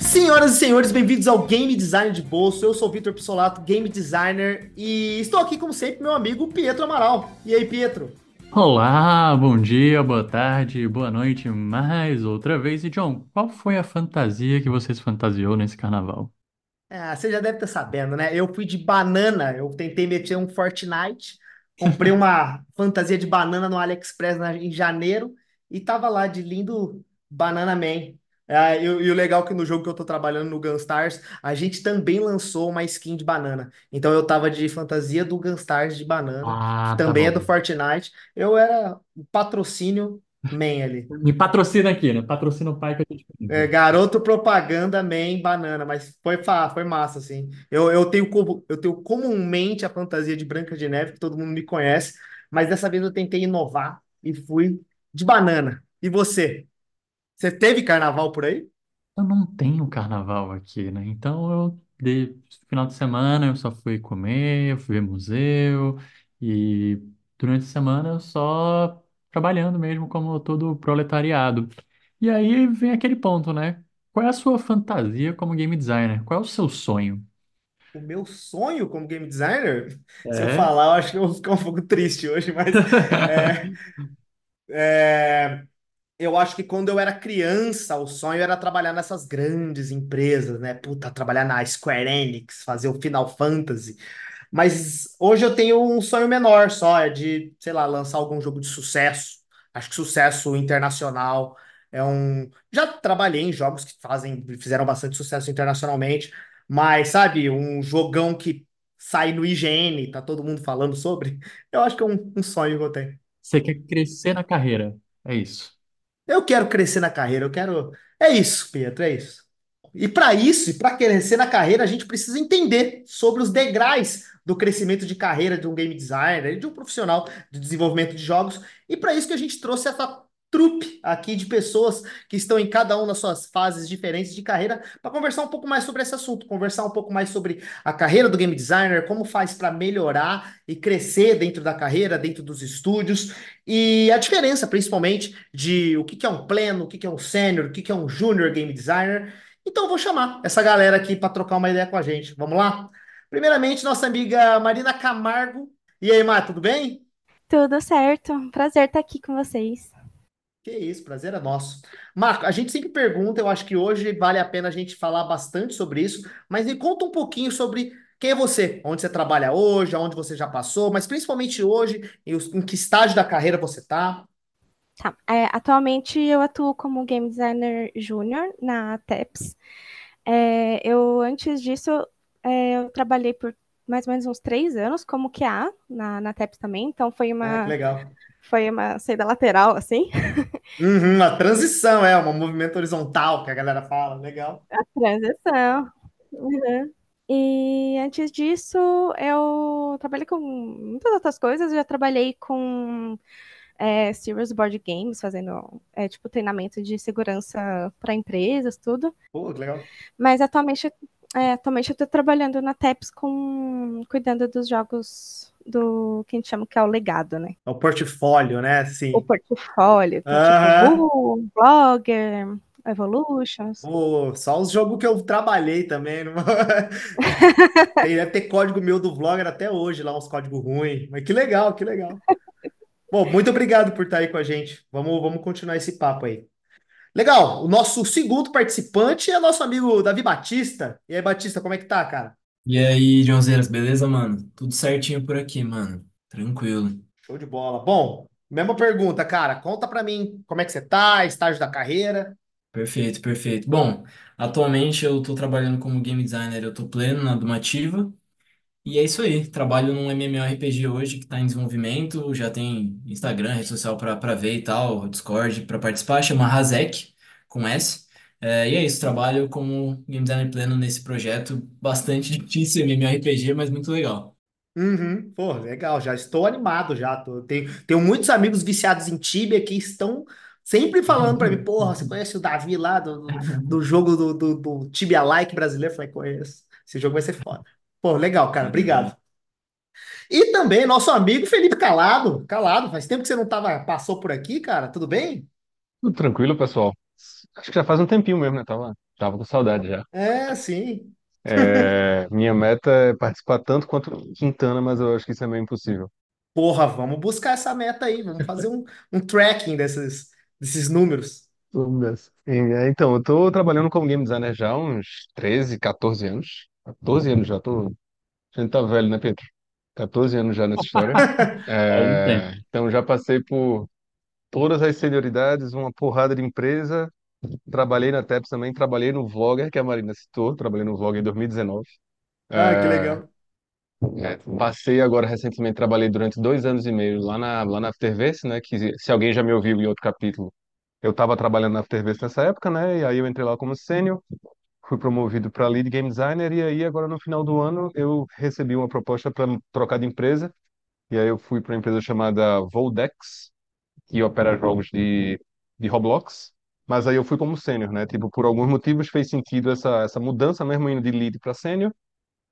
Senhoras e senhores, bem-vindos ao Game Design de Bolso. Eu sou o Vitor Pissolato, Game Designer, e estou aqui, como sempre, meu amigo Pietro Amaral. E aí, Pietro? Olá, bom dia, boa tarde, boa noite, mais outra vez. E John, qual foi a fantasia que você se fantasiou nesse carnaval? Ah, você já deve estar sabendo, né? Eu fui de banana, eu tentei meter um Fortnite, comprei uma fantasia de banana no AliExpress na- em janeiro e tava lá de lindo Banana Man. Ah, e, o e o legal é que no jogo que eu tô trabalhando no Gunstars, a gente também lançou uma skin de banana. Então eu tava de fantasia do Gunstars de banana, que Ah, tá também é do bom. Fortnite. Eu era o patrocínio man ali. Me patrocina aqui, né? Patrocina o pai que eu te É, garoto propaganda man banana, mas foi, fa- foi massa, assim. Eu, eu tenho como, eu tenho comumente a fantasia de Branca de Neve, que todo mundo me conhece, mas dessa vez eu tentei inovar e fui de banana. E você? Você teve carnaval por aí? Eu não tenho carnaval aqui, né? Então eu de final de semana eu só fui comer, eu fui ver museu e durante a semana eu só trabalhando mesmo como todo proletariado. E aí vem aquele ponto, né? Qual é a sua fantasia como game designer? Qual é o seu sonho? O meu sonho como game designer, se eu É? falar, eu acho que eu vou ficar um pouco triste hoje, mas é, é, Eu acho que quando eu era criança, o sonho era trabalhar nessas grandes empresas, né? Puta, trabalhar na Square Enix, fazer o Final Fantasy. Mas hoje eu tenho um sonho menor só, é de, sei lá, lançar algum jogo de sucesso. Acho que sucesso internacional é um. Já trabalhei em jogos que fazem, fizeram bastante sucesso internacionalmente, mas sabe, um jogão que sai no IGN, tá todo mundo falando sobre. Eu acho que é um, um sonho que eu tenho. Você quer crescer na carreira? É isso. Eu quero crescer na carreira, eu quero. É isso, Pedro, é isso. E para isso, e para crescer na carreira, a gente precisa entender sobre os degraus do crescimento de carreira de um game designer, de um profissional de desenvolvimento de jogos. E para isso que a gente trouxe essa trupe aqui de pessoas que estão em cada uma das suas fases diferentes de carreira para conversar um pouco mais sobre esse assunto, conversar um pouco mais sobre a carreira do game designer, como faz para melhorar e crescer dentro da carreira, dentro dos estúdios, e a diferença, principalmente, de o que é um pleno, o que é um sênior, o que é um júnior game designer. Então, eu vou chamar essa galera aqui para trocar uma ideia com a gente. Vamos lá? Primeiramente, nossa amiga Marina Camargo. E aí, Mar, tudo bem? Tudo certo. Prazer estar aqui com vocês. Que isso, prazer é nosso. Marco, a gente sempre pergunta, eu acho que hoje vale a pena a gente falar bastante sobre isso, mas me conta um pouquinho sobre quem é você, onde você trabalha hoje, aonde você já passou, mas principalmente hoje, em, que estágio da carreira você está. Tá. É, atualmente eu atuo como game designer júnior na TEPS. É, eu, antes disso, é, eu trabalhei por mais ou menos uns três anos como QA na, na TEPS também, então foi Ah, uma, legal. foi uma saída lateral, assim, Uhum, a transição é um movimento horizontal que a galera fala, legal. a transição. Uhum. E antes disso, eu trabalhei com muitas outras coisas, eu já trabalhei com é, Serious Board Games, fazendo é, tipo treinamento de segurança para empresas, tudo. Pô, que legal. Mas atualmente, é, atualmente eu estou trabalhando na TEPS com cuidando dos jogos do que a gente chama que é o legado, né? É o portfólio, né? O Sim. portfólio, tem tipo Aham. Bull, Blogger, Evolutions. Pô, só os jogos que eu trabalhei também. não- Tem, deve ter código meu do Vlogger até hoje, lá uns códigos ruins. Mas que legal, que legal. Bom, muito obrigado por estar aí com a gente. Vamos, vamos continuar esse papo aí. Legal, o nosso segundo participante é nosso amigo Davi Batista. E aí, Batista, como é que tá, cara? E aí, Joãozeiras, beleza, mano? Tudo certinho por aqui, mano. Tranquilo. Show de bola. Bom, mesma pergunta, cara. Conta pra mim como é que você tá, estágio da carreira. Perfeito, perfeito. Bom, atualmente eu tô trabalhando como game designer, eu tô pleno na Domativa. E é isso aí. Trabalho num MMORPG hoje que tá em desenvolvimento. Já tem Instagram, rede social pra, pra ver e tal, Discord pra participar. Chama Razek, com S. É, e é isso, trabalho como game designer pleno nesse projeto. Bastante difícil, MMORPG, mas muito legal. Uhum, pô, legal, já estou animado já. Tô, tenho, tenho muitos amigos viciados em Tibia que estão Sempre falando pra mim, porra, você conhece o Davi lá do, do, do jogo do, do, do Tibia Like brasileiro? Eu falei, conheço. Esse jogo vai ser foda. Pô, legal, cara, obrigado. E também nosso amigo Felipe Calado. Calado, faz tempo que você não tava, passou por aqui, cara. Tudo bem? Tudo tranquilo, pessoal. Acho que já faz um tempinho mesmo, né? Tava, tava com saudade já. É, sim. É, minha meta é participar tanto quanto Quintana, mas eu acho que isso é meio impossível. Porra, vamos buscar essa meta aí. Vamos fazer um, um tracking desses, desses números. Então, eu tô trabalhando como game designer já há uns 13, 14 anos. 14 anos já, tô... A gente tá velho, né, Pedro? 14 anos já nessa história. Faz um tempo. É, Então, já passei por todas as senioridades, uma porrada de empresa. Trabalhei na TEPS também, trabalhei no Vlogger, que a Marina citou, trabalhei no Vlogger em 2019. Ah, que É, legal. é, passei agora recentemente, trabalhei durante dois anos e meio lá na, lá na Afterverse, né? Que se alguém já me ouviu em outro capítulo, eu estava trabalhando na Afterverse nessa época, né? E aí eu entrei lá como sênior, fui promovido para lead game designer e aí agora no final do ano eu recebi uma proposta para trocar de empresa e aí eu fui para uma empresa chamada Voldex, que opera jogos de, de Roblox. Mas aí eu fui como sênior, né? Tipo, por alguns motivos fez sentido essa, essa mudança mesmo indo de lead para sênior.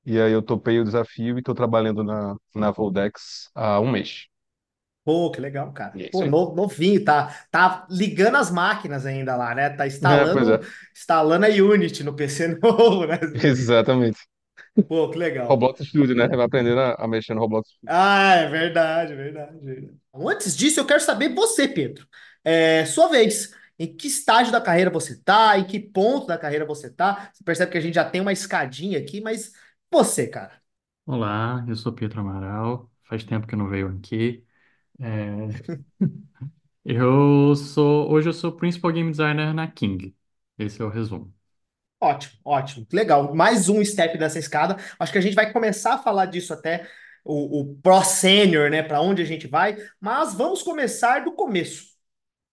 E aí eu topei o desafio e estou trabalhando na, na Voldex há um mês. Pô, que legal, cara. E é isso Pô, aí. no- novinho, tá, tá ligando as máquinas ainda lá, né? Tá É, pois instalando, é, instalando a Unity no PC novo, né? exatamente. Pô, que legal. Roblox Studio, né? Vai aprendendo a, a mexer no Roblox Studio. Ah, é verdade, verdade, verdade. Antes disso, eu quero saber você, Pedro. É, sua vez. Em que estágio da carreira você tá? Em que ponto da carreira você tá? Você percebe que a gente já tem uma escadinha aqui, mas você, cara. Olá, eu sou Pedro Amaral. Faz tempo que eu não venho aqui. É, eu sou, hoje eu sou Principal Game Designer na King. Esse é o resumo. Ótimo, ótimo. Legal. Mais um step dessa escada. Acho que a gente vai começar a falar disso até o, o Pro Sênior, né? Para onde a gente vai. Mas vamos começar do começo.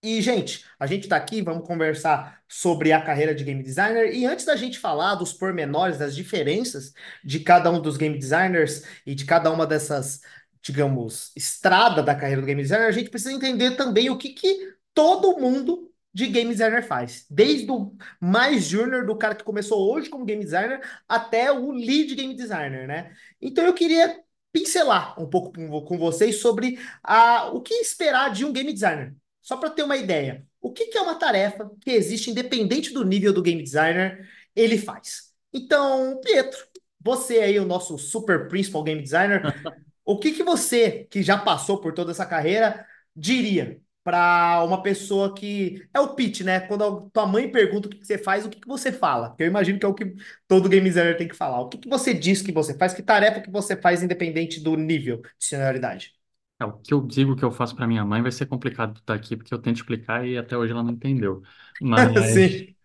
E, gente, a gente está aqui, vamos conversar sobre a carreira de game designer. E antes da gente falar dos pormenores, das diferenças de cada um dos game designers e de cada uma dessas, digamos, estrada da carreira do game designer, a gente precisa entender também o que que todo mundo de game designer faz. Desde o mais júnior, do cara que começou hoje como game designer, até o lead game designer, né? Então eu queria pincelar um pouco com com vocês sobre a, o que esperar de um game designer. Só para ter uma ideia, o que que é uma tarefa que existe independente do nível do game designer, ele faz. Então, Pietro, você aí, o nosso super principal game designer, o que que você, que já passou por toda essa carreira, diria para uma pessoa que é o pitch, né? Quando a tua mãe pergunta o que que você faz, o que que você fala? Porque eu imagino que é o que todo game designer tem que falar. O que que você diz que você faz? Que tarefa que você faz independente do nível de senioridade? É, o que eu digo que eu faço para minha mãe vai ser complicado estar aqui, porque eu tento explicar e até hoje ela não entendeu. Mas Sim.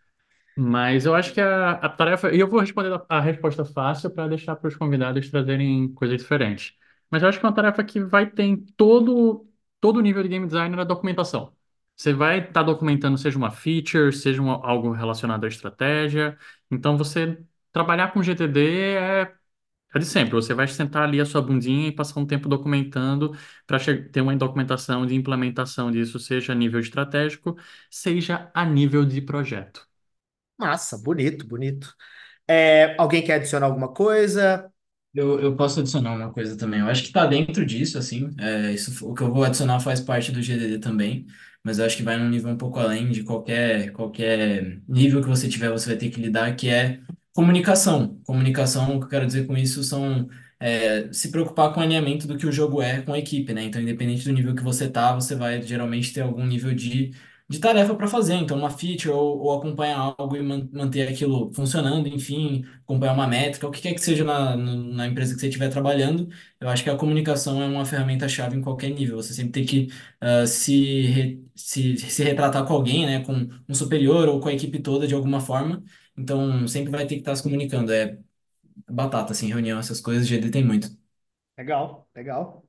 Mas eu acho que a, a tarefa. E eu vou responder a, a resposta fácil para deixar para os convidados trazerem coisas diferentes. Mas eu acho que é uma tarefa que vai ter em todo, todo o nível de game design na documentação. Você vai estar documentando, seja uma feature, seja algo relacionado à estratégia. Então, você trabalhar com GTD é, é de sempre. Você vai sentar ali a sua bundinha e passar um tempo documentando para ter uma documentação de implementação disso, seja a nível estratégico, seja a nível de projeto. Massa, bonito, bonito. É, alguém quer adicionar alguma coisa? Eu, eu posso adicionar uma coisa também. Eu acho que tá dentro disso, assim. É, isso, o que eu vou adicionar faz parte do GDD também, mas eu acho que vai num nível um pouco além de qualquer, qualquer nível que você tiver, você vai ter que lidar, que é comunicação. Comunicação, o que eu quero dizer com isso são é, se preocupar com o alinhamento do que o jogo é com a equipe, né? Então, independente do nível que você tá, você vai geralmente ter algum nível de de tarefa para fazer, então uma feature ou, ou acompanhar algo e man- manter aquilo funcionando, enfim, acompanhar uma métrica, o que quer que seja na, na empresa que você estiver trabalhando, eu acho que a comunicação é uma ferramenta-chave em qualquer nível. Você sempre tem que ah, se, re- se, se retratar com alguém, né, com um superior ou com a equipe toda de alguma forma. Então, sempre vai ter que estar se comunicando. É batata, assim, reunião, essas coisas, GD tem muito. Legal, legal.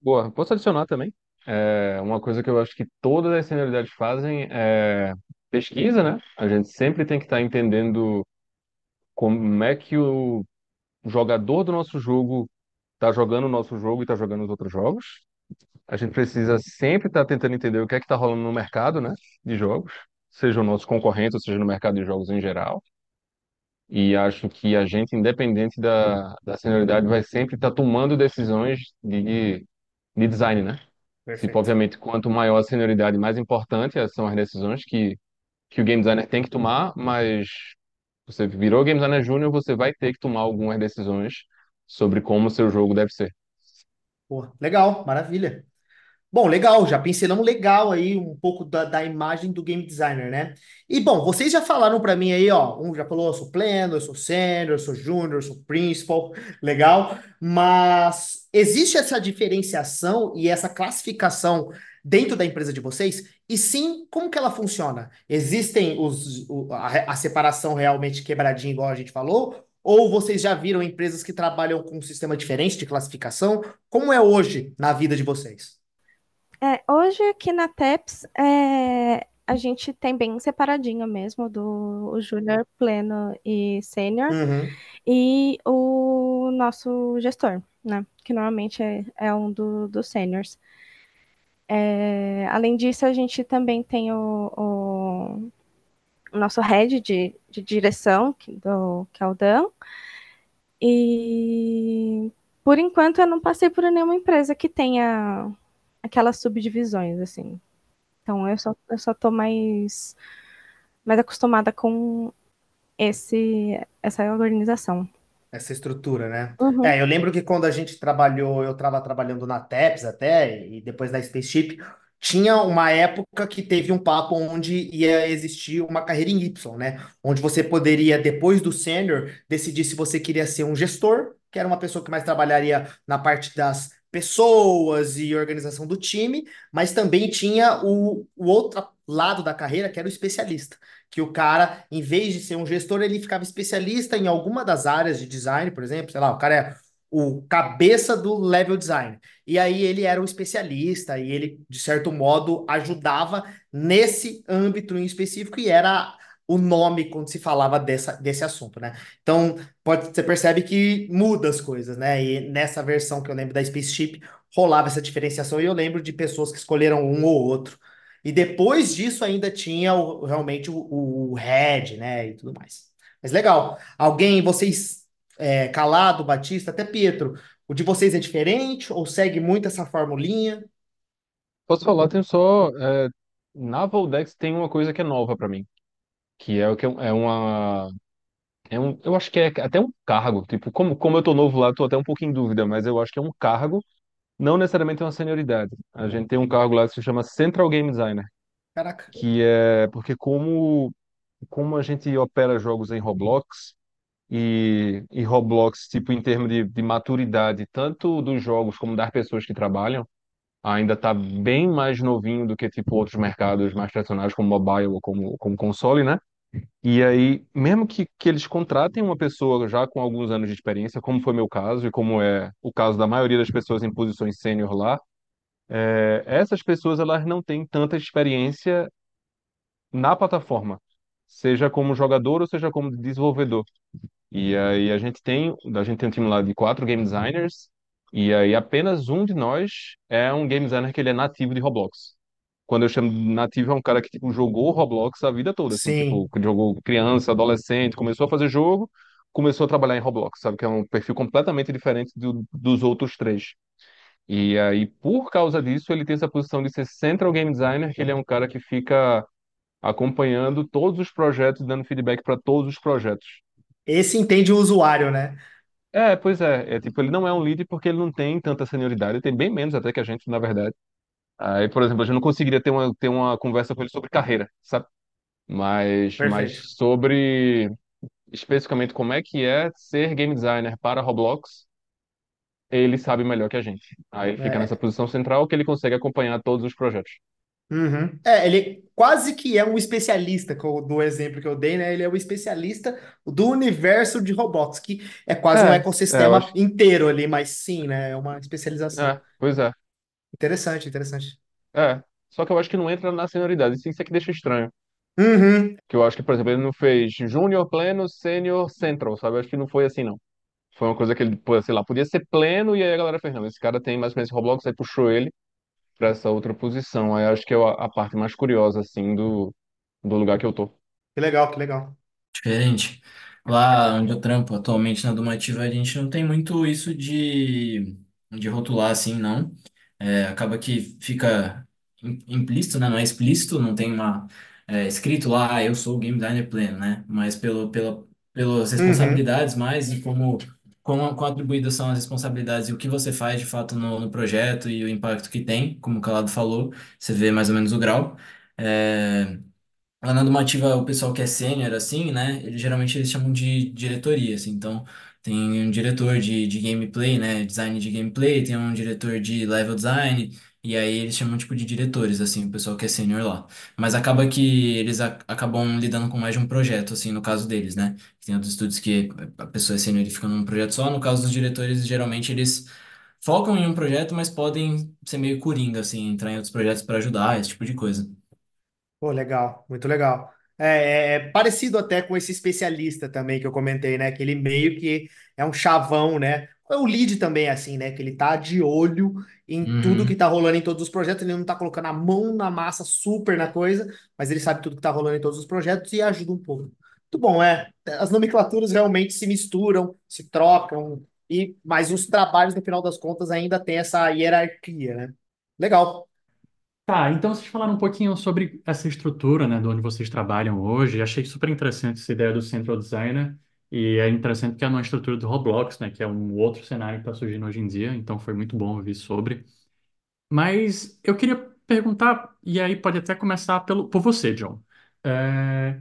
Boa, posso adicionar também? É, uma coisa que eu acho que todas as senioridades fazem é pesquisa, né? A gente sempre tem que estar entendendo como é que o jogador do nosso jogo está jogando o nosso jogo e está jogando os outros jogos. A gente precisa sempre estar tentando entender o que é que está rolando no mercado, né, de jogos, seja o nosso concorrente, ou seja no mercado de jogos em geral. E acho que a gente, independente da, da senioridade, vai sempre estar tomando decisões de, de design, né? Tipo, Perfeito. obviamente, quanto maior a senioridade, mais importante são as decisões que, que o game designer tem que tomar, mas você virou game designer júnior, você vai ter que tomar algumas decisões sobre como o seu jogo deve ser. Pô, legal, maravilha. Bom, legal, já pincelamos legal aí um pouco da, da imagem do game designer, né? E bom, vocês já falaram para mim aí, ó, um já falou, eu sou pleno, eu sou sênior, eu sou júnior, eu sou principal, legal, mas existe essa diferenciação e essa classificação dentro da empresa de vocês? E sim, como que ela funciona? Existem os, a, a separação realmente quebradinha, igual a gente falou? Ou vocês já viram empresas que trabalham com um sistema diferente de classificação? Como é hoje na vida de vocês? É, hoje aqui na TEPS, é, a gente tem bem separadinho mesmo do júnior, pleno e sênior, Uhum. e o nosso gestor, né? Que normalmente é, é um do- dos sêniors. É, além disso, a gente também tem o, o- o nosso head de, de direção, que, do, que é o Dan, e por enquanto eu não passei por nenhuma empresa que tenha aquelas subdivisões, assim. Então eu só, eu só tô mais, mais acostumada com esse, essa organização. Essa estrutura, né? Uhum. É, eu lembro que quando a gente trabalhou, eu estava trabalhando na TEPS até, e depois na Spaceship, tinha uma época que teve um papo onde ia existir uma carreira em Y, né? Onde você poderia, depois do sênior, decidir se você queria ser um gestor, que era uma pessoa que mais trabalharia na parte das pessoas e organização do time, mas também tinha o, o outro lado da carreira, que era o especialista que o cara, em vez de ser um gestor, ele ficava especialista em alguma das áreas de design, por exemplo, sei lá, o cara é o cabeça do level design. E aí ele era um especialista e ele, de certo modo, ajudava nesse âmbito em específico e era o nome quando se falava dessa, desse assunto, né? Então, pode, você percebe que muda as coisas, né? E nessa versão que eu lembro da Spaceship, rolava essa diferenciação e eu lembro de pessoas que escolheram um ou outro. E depois disso ainda tinha o- realmente o, o head, né, e tudo mais. Mas legal. Alguém, vocês, é, Calado, Batista, até Pietro, o de vocês é diferente ou segue muito essa formulinha? Posso falar, tem só. é, na Voldex tem uma coisa que é nova para mim, que é o que é é uma. É um, eu acho que é até um cargo. Tipo, como, como eu tô novo lá, tô até um pouco em dúvida, mas eu acho que é um cargo, não necessariamente uma senioridade. A gente tem um cargo lá que se chama Central Game Designer, Caraca. que é porque como, como a gente opera jogos em Roblox, e, e Roblox, tipo, em termos de, de maturidade, tanto dos jogos como das pessoas que trabalham, ainda está bem mais novinho do que tipo outros mercados mais tradicionais como mobile ou como, como console, né? E aí, mesmo que, que eles contratem uma pessoa já com alguns anos de experiência, como foi meu caso e como é o caso da maioria das pessoas em posições sênior lá, é, essas pessoas elas não têm tanta experiência na plataforma, seja como jogador ou seja como desenvolvedor. E aí a gente tem, a gente tem um time lá de quatro game designers, e aí apenas um de nós é um game designer que ele é nativo de Roblox. Quando eu chamo de nativo, é um cara que tipo, jogou Roblox a vida toda, assim, tipo, Sim. que jogou criança, adolescente, começou a fazer jogo, começou a trabalhar em Roblox, sabe? Que é um perfil completamente diferente do- dos outros três. E aí, por causa disso, ele tem essa posição de ser Central Game Designer, que ele é um cara que fica acompanhando todos os projetos, dando feedback para todos os projetos. Esse entende o usuário, né? É, pois é, é tipo, ele não é um lead porque ele não tem tanta senioridade, ele tem bem menos até que a gente, na verdade. Aí, por exemplo, a gente não conseguiria ter uma, ter uma conversa com ele sobre carreira, sabe? Mas, Perfeito. mas sobre especificamente como é que é ser game designer para Roblox, ele sabe melhor que a gente. Aí ele fica nessa É, posição central que ele consegue acompanhar todos os projetos. uhum. É, ele quase que é um especialista, co- do exemplo que eu dei, né? Ele é o especialista do universo de Roblox, que é quase um É, é, eu ecossistema acho. inteiro ali, mas sim, né? É uma especialização. É, pois é, Interessante, interessante. é. Só que eu acho que não entra na senioridade, isso é que deixa estranho. Uhum. Que eu acho que, por exemplo, ele não fez Júnior, Pleno, Sênior, Central, sabe? Eu acho que não foi assim, não. Foi uma coisa que ele, pô, sei lá, podia ser pleno, e aí a galera fez, não, esse cara tem mais experiência em Roblox, aí puxou ele pra essa outra posição. Aí acho que é a a parte mais curiosa, assim, do, do lugar que eu tô. Que legal, que legal. Diferente. Lá onde eu trampo atualmente na Domativa, a gente não tem muito isso de, de rotular assim, não. É, acaba que fica im- implícito, né? Não é explícito, não tem uma é, escrito lá, ah, eu sou o game designer pleno, né? Mas pelo, pela, pelas Uhum. responsabilidades mais e como, como, como atribuídas são as responsabilidades e o que você faz de fato no, no projeto e o impacto que tem, como o Calado falou, você vê mais ou menos o grau. É, Lá na Domativa, o pessoal que é sênior, assim, né? Eles, geralmente eles chamam de diretoria, assim. Então, tem um diretor de, de gameplay, né? Design de gameplay, tem um diretor de level design, e aí eles chamam, tipo, de diretores, assim, o pessoal que é sênior lá. Mas acaba que eles a- acabam lidando com mais de um projeto, assim, no caso deles, né? Tem outros estúdios que a pessoa é sênior e fica num projeto só. No caso dos diretores, geralmente eles focam em um projeto, mas podem ser meio coringa, assim, entrar em outros projetos para ajudar, esse tipo de coisa. Pô, legal, muito legal. É, é- é parecido até com esse especialista também que eu comentei, né? Que ele meio que é um chavão, né? O lead também é assim, né? Que ele tá de olho em tudo que Uhum. tá rolando em todos os projetos. Ele não tá colocando a mão na massa super na coisa, mas ele sabe tudo que tá rolando em todos os projetos e ajuda um pouco. Muito bom, é. As nomenclaturas realmente se misturam, se trocam, e mas os trabalhos, no final das contas, ainda tem essa hierarquia, né? Legal. Tá, então vocês falaram um pouquinho sobre essa estrutura, né, de onde vocês trabalham hoje. Achei super interessante essa ideia do Central Designer. E é interessante porque é uma estrutura do Roblox, né, que é um outro cenário que está surgindo hoje em dia. Então foi muito bom ouvir sobre. Mas eu queria perguntar, e aí pode até começar pelo, por você, John. É,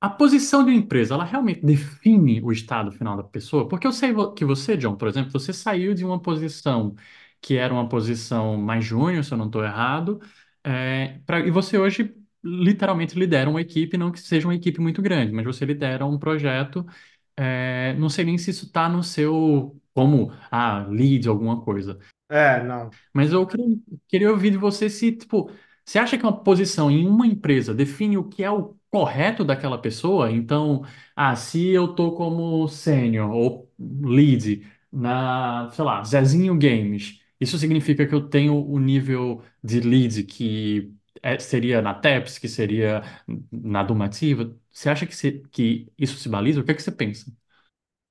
a posição de uma empresa, ela realmente define o estado final da pessoa? Porque eu sei que você, John, por exemplo, você saiu de uma posição que era uma posição mais júnior, se eu não estou errado, é, pra- e você hoje literalmente lidera uma equipe, não que seja uma equipe muito grande, mas você lidera um projeto, é, não sei nem se isso está no seu, como, ah, lead, alguma coisa. É, não. Mas eu queria, queria ouvir de você se, tipo, você acha que uma posição em uma empresa define o que é o correto daquela pessoa? Então, ah, se eu tô como sênior ou lead na, sei lá, Zezinho Games, isso significa que eu tenho o nível de lead que é- seria na TEPS, que seria na Domativa? Você acha que, se- que isso se baliza? O que é que você pensa?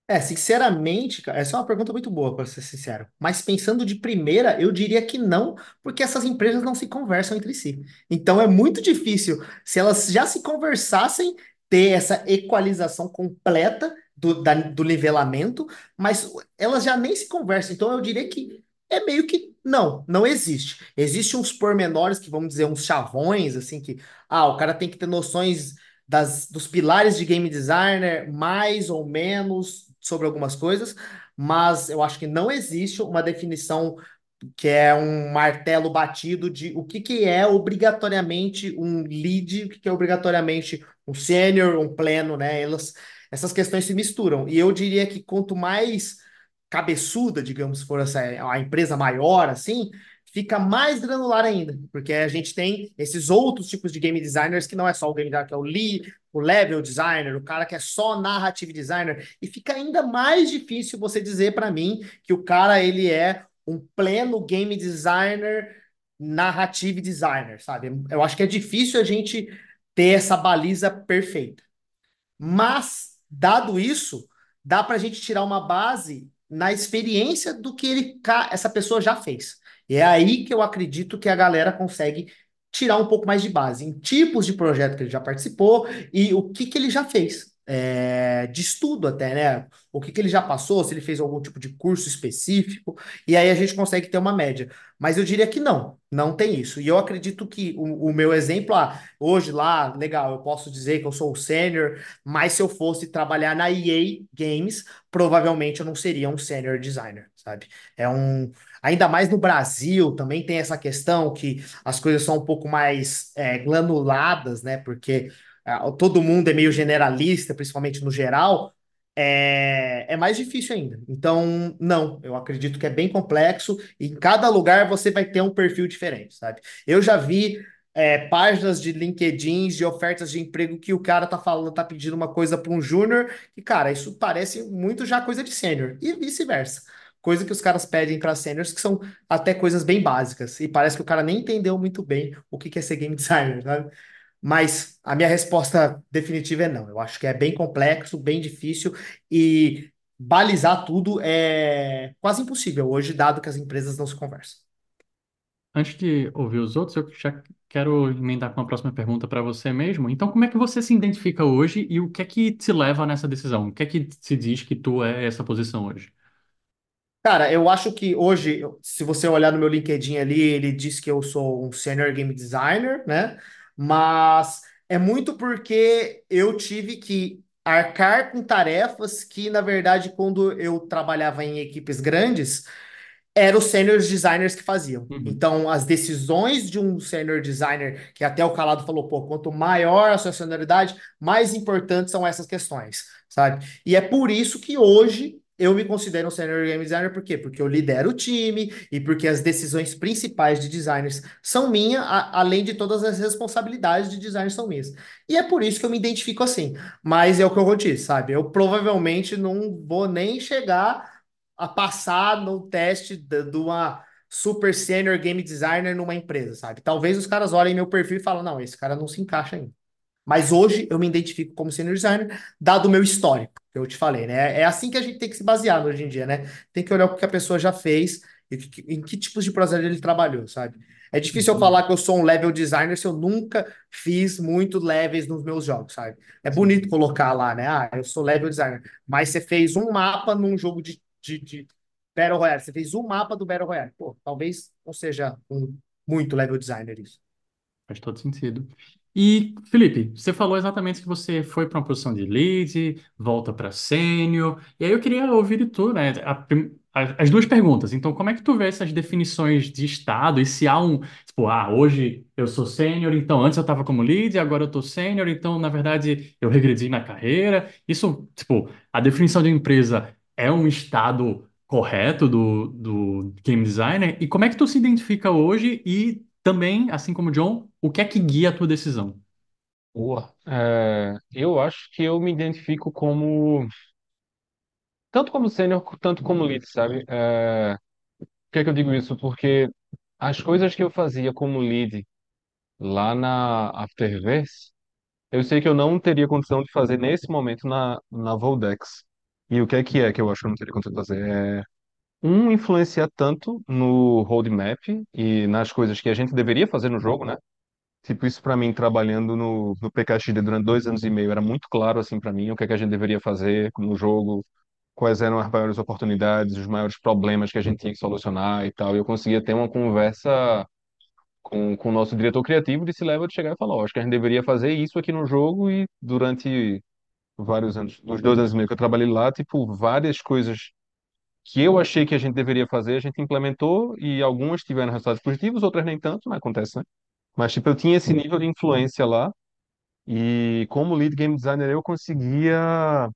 É, sinceramente, essa é uma pergunta muito boa, para ser sincero. Mas pensando de primeira, eu diria que não, porque essas empresas não se conversam entre si. Então é muito difícil, se elas já se conversassem, ter essa equalização completa do, da- do nivelamento, mas elas já nem se conversam. Então eu diria que é meio que não, não existe. Existem uns pormenores que vamos dizer uns chavões, assim, que ah, o cara tem que ter noções das, dos pilares de game designer, mais ou menos sobre algumas coisas, mas eu acho que não existe uma definição que é um martelo batido de o que, que é obrigatoriamente um lead, o que, que é obrigatoriamente um sênior, um pleno, né? Elas, essas questões se misturam. E eu diria que quanto mais cabeçuda, digamos, for essa a empresa maior, assim, fica mais granular ainda, porque a gente tem esses outros tipos de game designers que não é só o game designer, que é o lead, o level designer, o cara que é só narrative designer, e fica ainda mais difícil você dizer para mim que o cara ele é um pleno game designer, narrative designer, sabe? Eu acho que é difícil a gente ter essa baliza perfeita. Mas, dado isso, dá para a gente tirar uma base na experiência do que ele, essa pessoa já fez. E é aí que eu acredito que a galera consegue tirar um pouco mais de base em tipos de projeto que ele já participou e o que, que ele já fez. É, de estudo até, né? O que, que ele já passou, se ele fez algum tipo de curso específico, e aí a gente consegue ter uma média. Mas eu diria que não, não tem isso. E eu acredito que o, o meu exemplo, ah, hoje lá, legal, eu posso dizer que eu sou o sênior, mas se eu fosse trabalhar na EA Games, provavelmente eu não seria um senior designer, sabe? É um. Ainda mais no Brasil, também tem essa questão que as coisas são um pouco mais é, granuladas, né? Porque todo mundo é meio generalista, principalmente no geral. É, é mais difícil ainda. Então, não, eu acredito que é bem complexo e em cada lugar você vai ter um perfil diferente, sabe? Eu já vi é, páginas de LinkedIn, de ofertas de emprego que o cara tá falando, tá pedindo uma coisa para um júnior, e cara, isso parece muito já coisa de sênior, e vice-versa. Coisa que os caras pedem para sêniors que são até coisas bem básicas, e parece que o cara nem entendeu muito bem o que que é ser game designer, sabe? Mas a minha resposta definitiva é não. Eu acho que é bem complexo, bem difícil e balizar tudo é quase impossível hoje, dado que as empresas não se conversam. Antes de ouvir os outros, eu já quero emendar com uma próxima pergunta para você mesmo. Então, como é que você se identifica hoje e o que é que te leva nessa decisão? O que é que se diz que tu é essa posição hoje? Cara, eu acho que hoje, se você olhar no meu LinkedIn ali, ele diz que eu sou um senior game designer, né? Mas é muito porque eu tive que arcar com tarefas que, na verdade, quando eu trabalhava em equipes grandes, eram os senior designers que faziam. Uhum. Então, as decisões de um senior designer, que até o Calado falou, pô, quanto maior a sua senioridade, mais importantes são essas questões, sabe? E é por isso que hoje eu me considero um senior game designer, por quê? Porque eu lidero o time e porque as decisões principais de designers são minhas, além de todas as responsabilidades de designers são minhas. E é por isso que eu me identifico assim. Mas é o que eu vou dizer, sabe? Eu provavelmente não vou nem chegar a passar no teste de, de uma super senior game designer numa empresa, sabe? Talvez os caras olhem meu perfil e falem, não, esse cara não se encaixa ainda. Mas hoje eu me identifico como senior designer, dado o meu histórico, que eu te falei, né? É assim que a gente tem que se basear hoje em dia, né? Tem que olhar o que a pessoa já fez e que- em que tipos de projeto ele trabalhou, sabe? É difícil eu Uhum. falar que eu sou um level designer se eu nunca fiz muito levels nos meus jogos, sabe? É bonito colocar lá, né? Ah, eu sou level designer. Mas você fez um mapa num jogo de, de, de Battle Royale. Você fez um mapa do Battle Royale. Pô, talvez não seja um muito level designer isso. Faz todo sentido. E, Felipe, você falou exatamente que você foi para uma posição de lead, volta para sênior, e aí eu queria ouvir de tu, né, a a- as duas perguntas. Então, como é que tu vê essas definições de estado, e se há um, tipo, ah, hoje eu sou sênior, então antes eu estava como lead, agora eu tô sênior, então, na verdade, eu regredi na carreira. Isso, tipo, a definição de empresa é um estado correto do, do game designer? E como é que tu se identifica hoje e também, assim como o John, o que é que guia a tua decisão? Boa. É, eu acho que eu me identifico como, tanto como sênior, tanto como lead, sabe? É, por que que eu digo isso? Porque as coisas que eu fazia como lead lá na Afterverse, eu sei que eu não teria condição de fazer nesse momento na, na Voldex. E o que é que é que eu acho que eu não teria condição de fazer? É, um, influenciar tanto no roadmap e nas coisas que a gente deveria fazer no jogo, né? Tipo, isso pra mim, trabalhando no, no PKXD durante dois anos e meio, era muito claro, assim, pra mim, o que é que a gente deveria fazer no jogo, quais eram as maiores oportunidades, os maiores problemas que a gente tinha que solucionar e tal. E eu conseguia ter uma conversa com, com o nosso diretor criativo de se leva de chegar e falar, ó, acho que a gente deveria fazer isso aqui no jogo e durante vários anos, dos dois anos e meio que eu trabalhei lá, tipo, várias coisas que eu achei que a gente deveria fazer, a gente implementou e algumas tiveram resultados positivos, outras nem tanto, mas acontece, né? Mas, tipo, eu tinha esse nível de influência lá e como lead game designer eu conseguia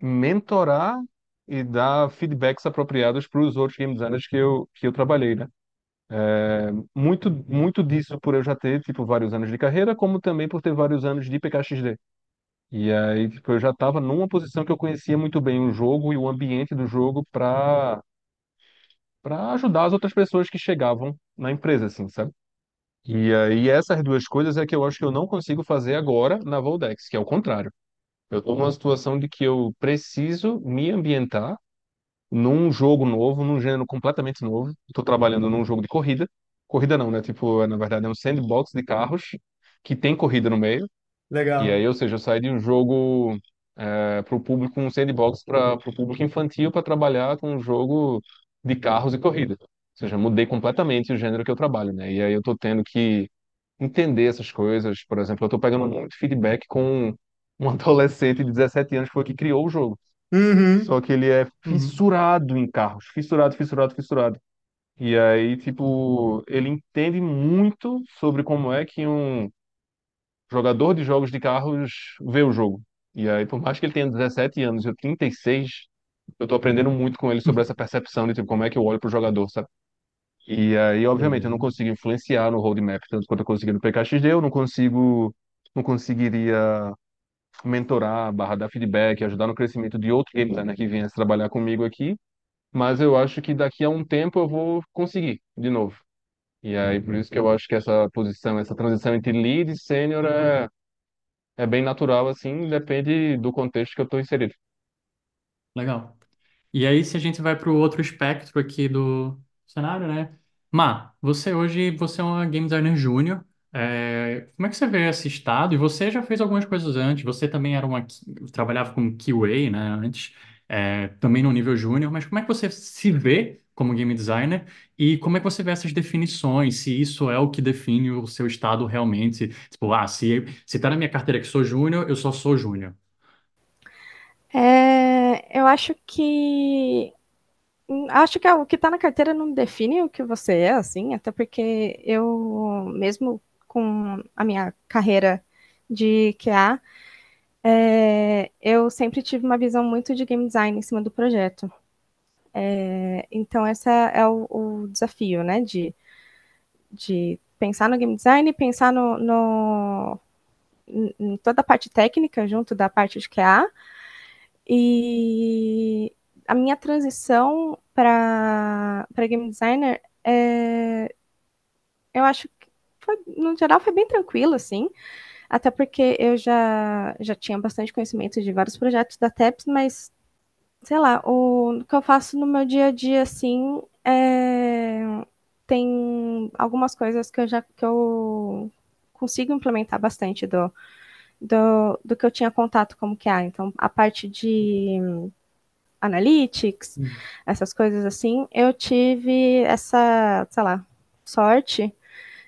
mentorar e dar feedbacks apropriados para os outros game designers que eu, que eu trabalhei, né? É, muito, muito disso por eu já ter, tipo, vários anos de carreira, como também por ter vários anos de PKXD. E aí, tipo, eu já estava numa posição que eu conhecia muito bem o jogo e o ambiente do jogo para para ajudar as outras pessoas que chegavam na empresa, assim, sabe? E aí essas duas coisas é que eu acho que eu não consigo fazer agora na Voldex, que é o contrário. Eu estou numa situação de que eu preciso me ambientar num jogo novo, num gênero completamente novo. Estou trabalhando num jogo de corrida. Corrida não, né? Tipo, na verdade é um sandbox de carros que tem corrida no meio. E Legal. aí, ou seja, eu saí de um jogo para o público, um sandbox para o público infantil para trabalhar com um jogo de carros e corrida. Ou seja, mudei completamente o gênero que eu trabalho, né? E aí eu estou tendo que entender essas coisas. Por exemplo, eu estou pegando muito feedback com um adolescente de 17 anos que foi que criou o jogo. Uhum. Só que ele é Uhum. fissurado em carros, fissurado, fissurado, fissurado. E aí, tipo, ele entende muito sobre como é que um jogador de jogos de carros vê o jogo. E aí, por mais que ele tenha 17 anos eu 36, eu tô aprendendo muito com ele sobre essa percepção de tipo, como é que eu olho pro jogador, sabe? E aí, obviamente, eu não consigo influenciar no roadmap tanto quanto eu consegui no PKXD, eu não consigo, não conseguiria mentorar, barra dar feedback, ajudar no crescimento de outro game designer que viesse trabalhar comigo aqui, mas eu acho que daqui a um tempo eu vou conseguir de novo. E aí, por isso que eu acho que essa posição, essa transição entre lead e sênior é, é bem natural, assim, depende do contexto que eu estou inserido. Legal. E aí, se a gente vai para o outro espectro aqui do cenário, né? Má, você hoje você é uma game designer júnior. É, como é que você vê esse estado? E você já fez algumas coisas antes. Você também era uma trabalhava como QA, né? Antes, é, também no nível júnior. Mas como é que você se vê como game designer? E como é que você vê essas definições? Se isso é o que define o seu estado realmente? Tipo, ah, se se tá na minha carteira que sou júnior, eu só sou júnior. É, eu acho que acho que o que está na carteira não define o que você é, assim, até porque eu, mesmo com a minha carreira de QA, é, eu sempre tive uma visão muito de game design em cima do projeto. É, então, esse é o, o, desafio, né, de, de pensar no game design, pensar no, no, em toda a parte técnica junto da parte de QA, e a minha transição para game designer, é, eu acho que, foi, no geral, foi bem tranquilo, assim, até porque eu já, já tinha bastante conhecimento de vários projetos da TEPS, mas, sei lá, o, que eu faço no meu dia a dia, assim, é, tem algumas coisas que eu já que eu consigo implementar bastante do, do, do que eu tinha contato como que há. Então, a parte de analytics, hum. essas coisas assim, eu tive essa, sei lá, sorte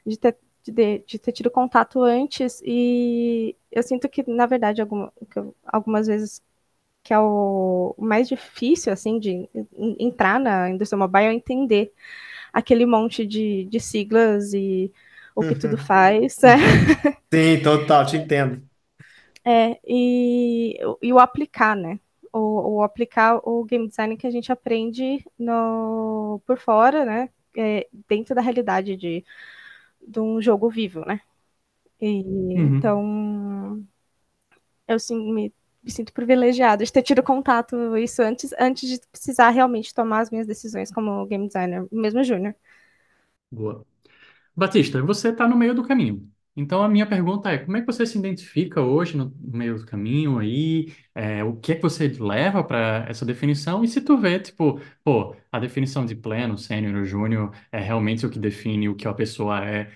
de ter, de, de ter tido contato antes e eu sinto que, na verdade, algum, que eu, algumas vezes que é o mais difícil, assim, de entrar na indústria mobile é entender aquele monte de, de siglas e o que uhum. tudo faz. É. Sim, total, te entendo. É, e, e o aplicar, né? O, o, aplicar o game design que a gente aprende no, por fora, né? É, dentro da realidade de, de um jogo vivo, né? E, uhum. Então, eu sim, me, me, sinto privilegiada de ter tido contato isso antes, antes de precisar realmente tomar as minhas decisões como game designer, mesmo júnior. Boa. Batista, você está no meio do caminho. Então, a minha pergunta é, como é que você se identifica hoje no meio do caminho aí? É, o que é que você leva para essa definição? E se tu vê, tipo, pô, a definição de pleno, sênior, júnior é realmente o que define o que a pessoa é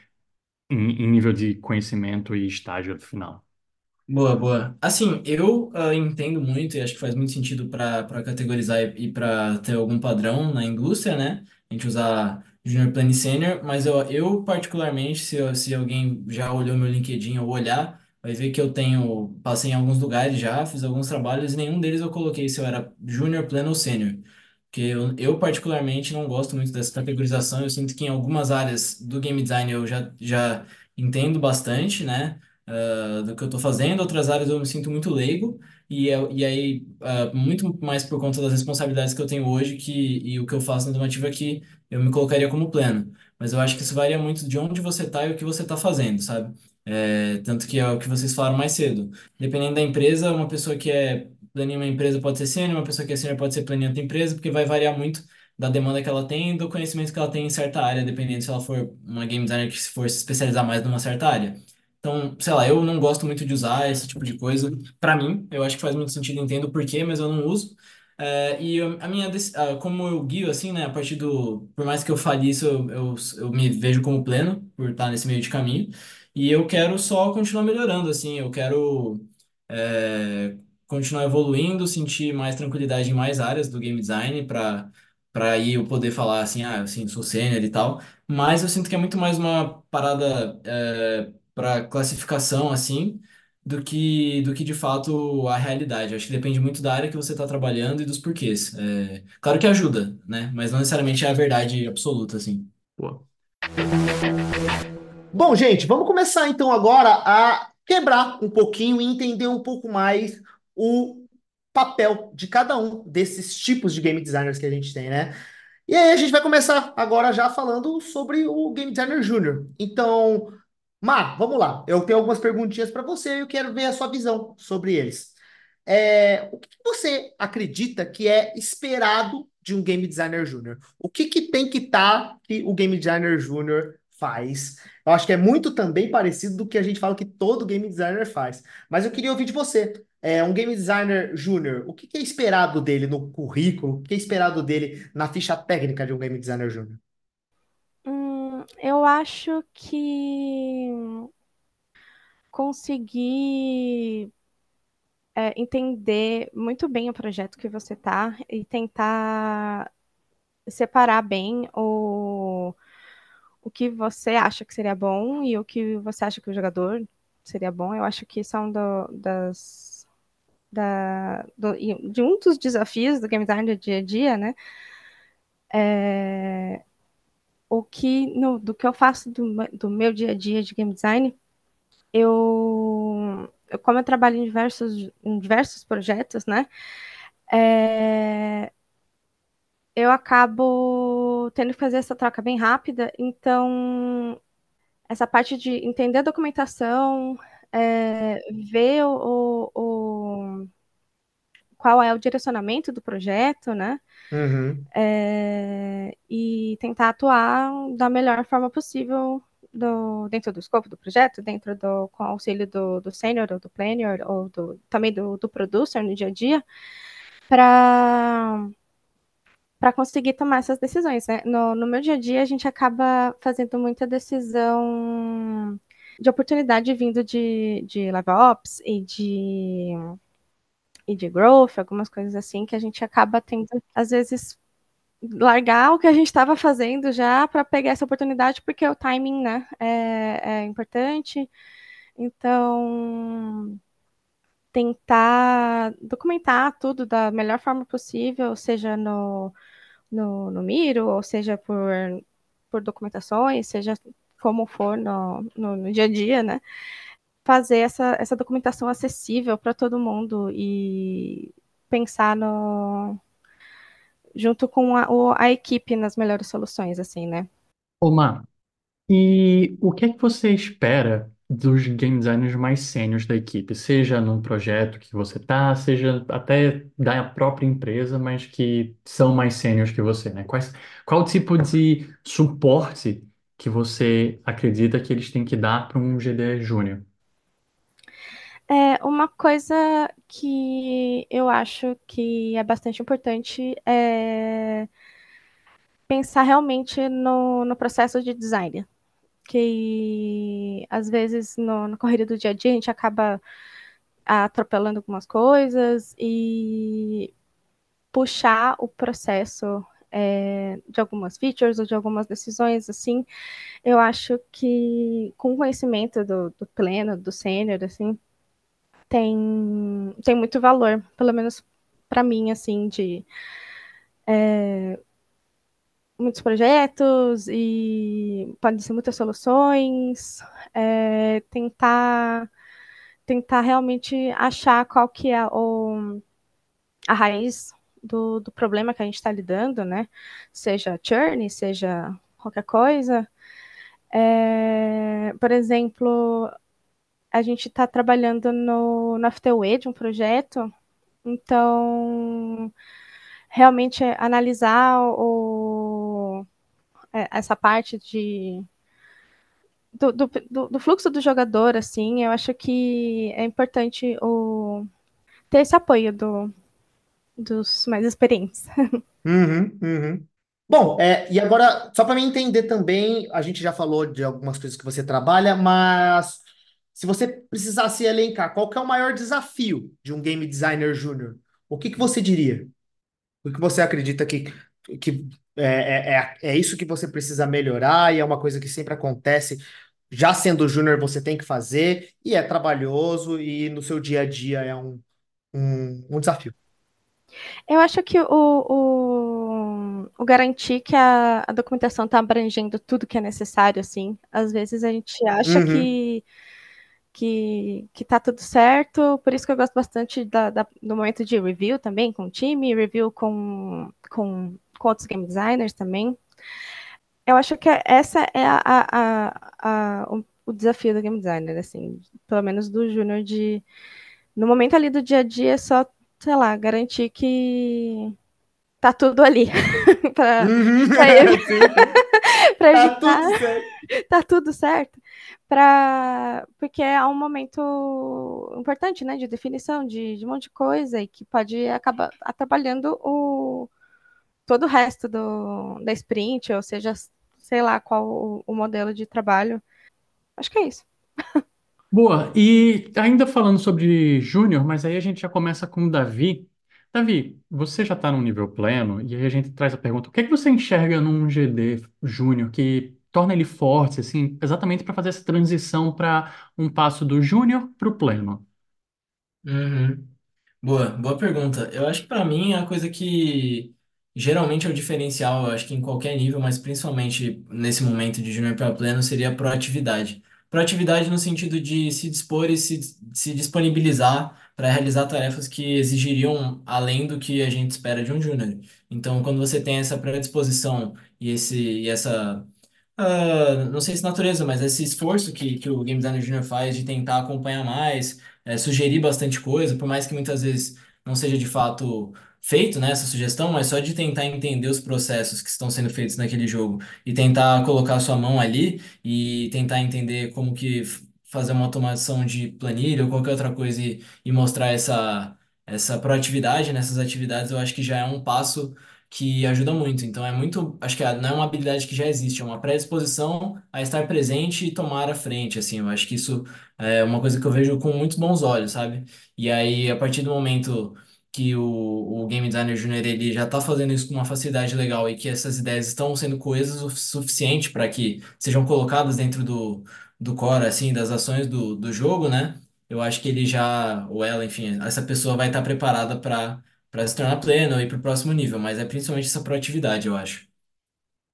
em, em nível de conhecimento e estágio final? Boa, boa. Assim, eu uh, entendo muito e acho que faz muito sentido para para categorizar e, e para ter algum padrão na indústria, né? A gente usar Junior Plano e Sênior, mas eu, eu particularmente, se, se alguém já olhou meu LinkedIn ou olhar, vai ver que eu tenho, passei em alguns lugares já, fiz alguns trabalhos e nenhum deles eu coloquei se eu era Junior Plano ou Sênior. Porque eu, eu particularmente não gosto muito dessa categorização, eu sinto que em algumas áreas do game design eu já, já entendo bastante, né? Uh, do que eu estou fazendo, outras áreas eu me sinto muito leigo, e, e aí, uh, muito mais por conta das responsabilidades que eu tenho hoje que, e o que eu faço na normativa aqui, eu me colocaria como pleno. Mas eu acho que isso varia muito de onde você está e o que você está fazendo, sabe? É, tanto que é o que vocês falaram mais cedo. Dependendo da empresa, uma pessoa que é em uma empresa pode ser sênior, uma pessoa que é sênior pode ser em outra empresa, porque vai variar muito da demanda que ela tem e do conhecimento que ela tem em certa área, dependendo se ela for uma game designer que se for se especializar mais numa certa área. Então, sei lá, eu não gosto muito de usar esse tipo de coisa. Para mim, eu acho que faz muito sentido, entendo o porquê, mas eu não uso. É, e eu, a minha, como eu guio, assim, né, a partir do. Por mais que eu fale isso, eu, eu, eu me vejo como pleno, por estar nesse meio de caminho. E eu quero só continuar melhorando, assim, eu quero é, continuar evoluindo, sentir mais tranquilidade em mais áreas do game design, para para aí eu poder falar assim, ah, assim, sou sênior e tal. Mas eu sinto que é muito mais uma parada. Para classificação assim do que do que de fato a realidade. Acho que depende muito da área que você está trabalhando e dos porquês. É, claro que ajuda, né? Mas não necessariamente é a verdade absoluta, assim. Boa. Bom, gente, vamos começar então agora a quebrar um pouquinho e entender um pouco mais o papel de cada um desses tipos de game designers que a gente tem, né? E aí a gente vai começar agora já falando sobre o Game Designer Júnior. Então, Mar, vamos lá. Eu tenho algumas perguntinhas para você e eu quero ver a sua visão sobre eles. É, o que você acredita que é esperado de um Game Designer Júnior? O que, que tem que estar tá que o Game Designer Júnior faz? Eu acho que é muito também parecido do que a gente fala que todo Game Designer faz. Mas eu queria ouvir de você. É, um Game Designer Júnior, o que, que é esperado dele no currículo? O que é esperado dele na ficha técnica de um Game Designer Júnior? Eu acho que conseguir é, entender muito bem o projeto que você tá e tentar separar bem o, o que você acha que seria bom e o que você acha que o jogador seria bom. Eu acho que são do, das da, do, de um dos desafios do game design do dia a dia, né? É, o que no, do que eu faço do, do meu dia a dia de game design, eu, eu como eu trabalho em diversos, em diversos projetos, né? É, eu acabo tendo que fazer essa troca bem rápida, então essa parte de entender a documentação, é, ver o, o, qual é o direcionamento do projeto, né? Uhum. É, e tentar atuar da melhor forma possível do, dentro do escopo do projeto, dentro do com auxílio do, do sênior ou do planner ou do, também do, do producer no dia a dia, para para conseguir tomar essas decisões. Né? No, no meu dia a dia, a gente acaba fazendo muita decisão de oportunidade vindo de, de live ops e de e de growth, algumas coisas assim que a gente acaba tendo às vezes largar o que a gente estava fazendo já para pegar essa oportunidade porque o timing, né, é, é importante. Então tentar documentar tudo da melhor forma possível, seja no, no, no Miro, ou seja por, por documentações, seja como for no, no, no dia a dia, né? Fazer essa, essa documentação acessível para todo mundo e pensar no junto com a, a equipe nas melhores soluções, assim, né? Omar, e o que é que você espera dos game designers mais sêniores da equipe, seja no projeto que você tá, seja até da própria empresa, mas que são mais sêniores que você, né? Quais, qual tipo de suporte que você acredita que eles têm que dar para um GD júnior? É, uma coisa que eu acho que é bastante importante é pensar realmente no, no processo de design que às vezes no, na corrida do dia a dia a gente acaba atropelando algumas coisas e puxar o processo é, de algumas features ou de algumas decisões, assim, eu acho que com o conhecimento do, do pleno, do sênior, assim, tem, tem muito valor, pelo menos para mim, assim, de é, muitos projetos e podem ser muitas soluções, é, tentar tentar realmente achar qual que é o, a raiz do, do problema que a gente está lidando, né? Seja churn, seja qualquer coisa. É, por exemplo, a gente está trabalhando no, no Afterway de um projeto, então realmente analisar o, é, essa parte de do, do, do, fluxo do jogador, assim, eu acho que é importante o, ter esse apoio do, dos mais experientes. Uhum, uhum. Bom, é, e agora, só para mim entender também, a gente já falou de algumas coisas que você trabalha, mas se você precisasse elencar qual que é o maior desafio de um game designer júnior, o que que você diria? O que você acredita que, que é, é, é, é isso que você precisa melhorar e é uma coisa que sempre acontece já sendo júnior você tem que fazer e é trabalhoso e no seu dia a dia é um, um, um desafio. Eu acho que o, o, o garantir que a, a documentação está abrangendo tudo que é necessário, assim, às vezes a gente acha uhum. que que, que tá tudo certo, por isso que eu gosto bastante da, da, do momento de review também com o time, review com, com com outros game designers também. Eu acho que essa é a, a, a, o, o desafio do game designer, assim, pelo menos do júnior de no momento ali do dia a dia, só, sei lá, garantir que tá tudo ali para Uhum. para Tá evitar tudo certo. tá tudo certo para porque é um momento importante né de definição de, de um monte de coisa e que pode acabar atrapalhando o todo o resto do, da sprint ou seja sei lá qual o, o modelo de trabalho. Acho que é isso. Boa, e ainda falando sobre Júnior, mas aí a gente já começa com o Davi. Davi, você já está num nível pleno, e aí a gente traz a pergunta: o que é que você enxerga num GD Júnior que torna ele forte, assim, exatamente para fazer essa transição para um passo do Júnior para o pleno? Uhum. Boa, boa pergunta. Eu acho que para mim é a coisa que geralmente é o diferencial, eu acho que em qualquer nível, mas principalmente nesse momento de júnior para pleno, seria a proatividade. Proatividade no sentido de se dispor e se, se disponibilizar para realizar tarefas que exigiriam além do que a gente espera de um júnior. Então, quando você tem essa predisposição e esse e essa ah, não sei se natureza, mas esse esforço que, que o Game Designer Júnior faz de tentar acompanhar mais, eh, sugerir bastante coisa, por mais que muitas vezes não seja de fato feito, né, essa sugestão, mas só de tentar entender os processos que estão sendo feitos naquele jogo e tentar colocar sua mão ali e tentar entender como que fazer uma automação de planilha ou qualquer outra coisa e, e mostrar essa, essa proatividade nessas atividades, eu acho que já é um passo que ajuda muito. Então é muito, acho que não é uma habilidade que já existe, é uma predisposição a estar presente e tomar a frente, assim. Eu acho que isso é uma coisa que eu vejo com muitos bons olhos, sabe? E aí, a partir do momento que o, o Game Designer Júnior ele já está fazendo isso com uma facilidade legal e que essas ideias estão sendo coesas o suficiente para que sejam colocadas dentro do, do core, assim, das ações do, do jogo, né? Eu acho que ele já, ou ela, enfim, essa pessoa vai estar preparada para para se tornar pleno e para o próximo nível, mas é principalmente essa proatividade, eu acho.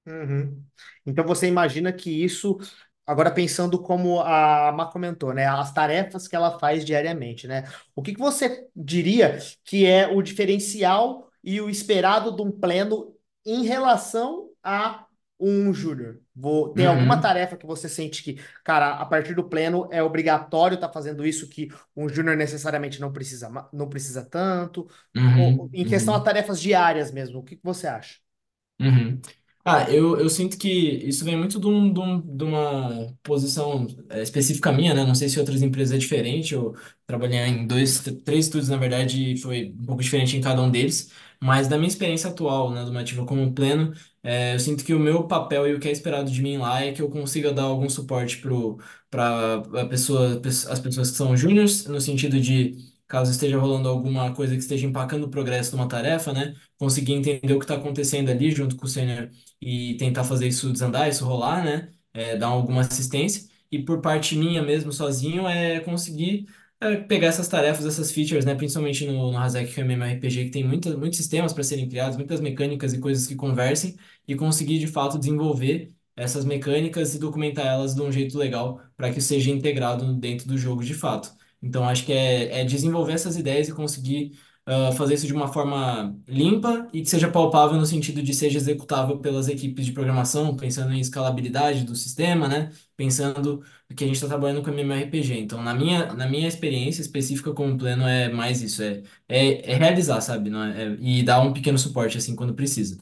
Uhum. Então você imagina que isso, agora pensando como a Má comentou, né, as tarefas que ela faz diariamente, né? O que que você diria que é o diferencial e o esperado de um pleno em relação a um júnior? Vou, tem alguma Uhum, tarefa que você sente que, cara, a partir do pleno é obrigatório estar fazendo isso que um júnior necessariamente não precisa, não precisa tanto? Ou, uhum, em questão a uhum. tarefas diárias mesmo, o que que você acha? Uhum. Ah, eu, eu sinto que isso vem muito de, um, de, um- de uma posição é, específica minha, né? Não sei se outras empresas é diferente. Eu trabalhei em dois, três estúdios, na verdade, e foi um pouco diferente em cada um deles. Mas da minha experiência atual, né, do Nativa como pleno, é, eu sinto que o meu papel e o que é esperado de mim lá é que eu consiga dar algum suporte para pessoa, as pessoas que são júniors, no sentido de, caso esteja rolando alguma coisa que esteja empacando o progresso de uma tarefa, né? conseguir entender o que está acontecendo ali junto com o sênior e tentar fazer isso desandar, isso rolar, né? É, dar alguma assistência. E por parte minha mesmo, sozinho, é conseguir é, pegar essas tarefas, essas features, né? Principalmente no, no Hasek, que é MMORPG, que tem muitas, muitos sistemas para serem criados, muitas mecânicas e coisas que conversem, e conseguir de fato desenvolver essas mecânicas e documentar elas de um jeito legal para que seja integrado dentro do jogo de fato. Então, acho que é, é desenvolver essas ideias e conseguir ah, fazer isso de uma forma limpa e que seja palpável no sentido de seja executável pelas equipes de programação, pensando em escalabilidade do sistema, né? Pensando que a gente está trabalhando com MMORPG. Então, na minha, na minha experiência específica como pleno, é mais isso, é, é, é realizar, sabe? Não é, é- e dar um pequeno suporte, assim, quando precisa.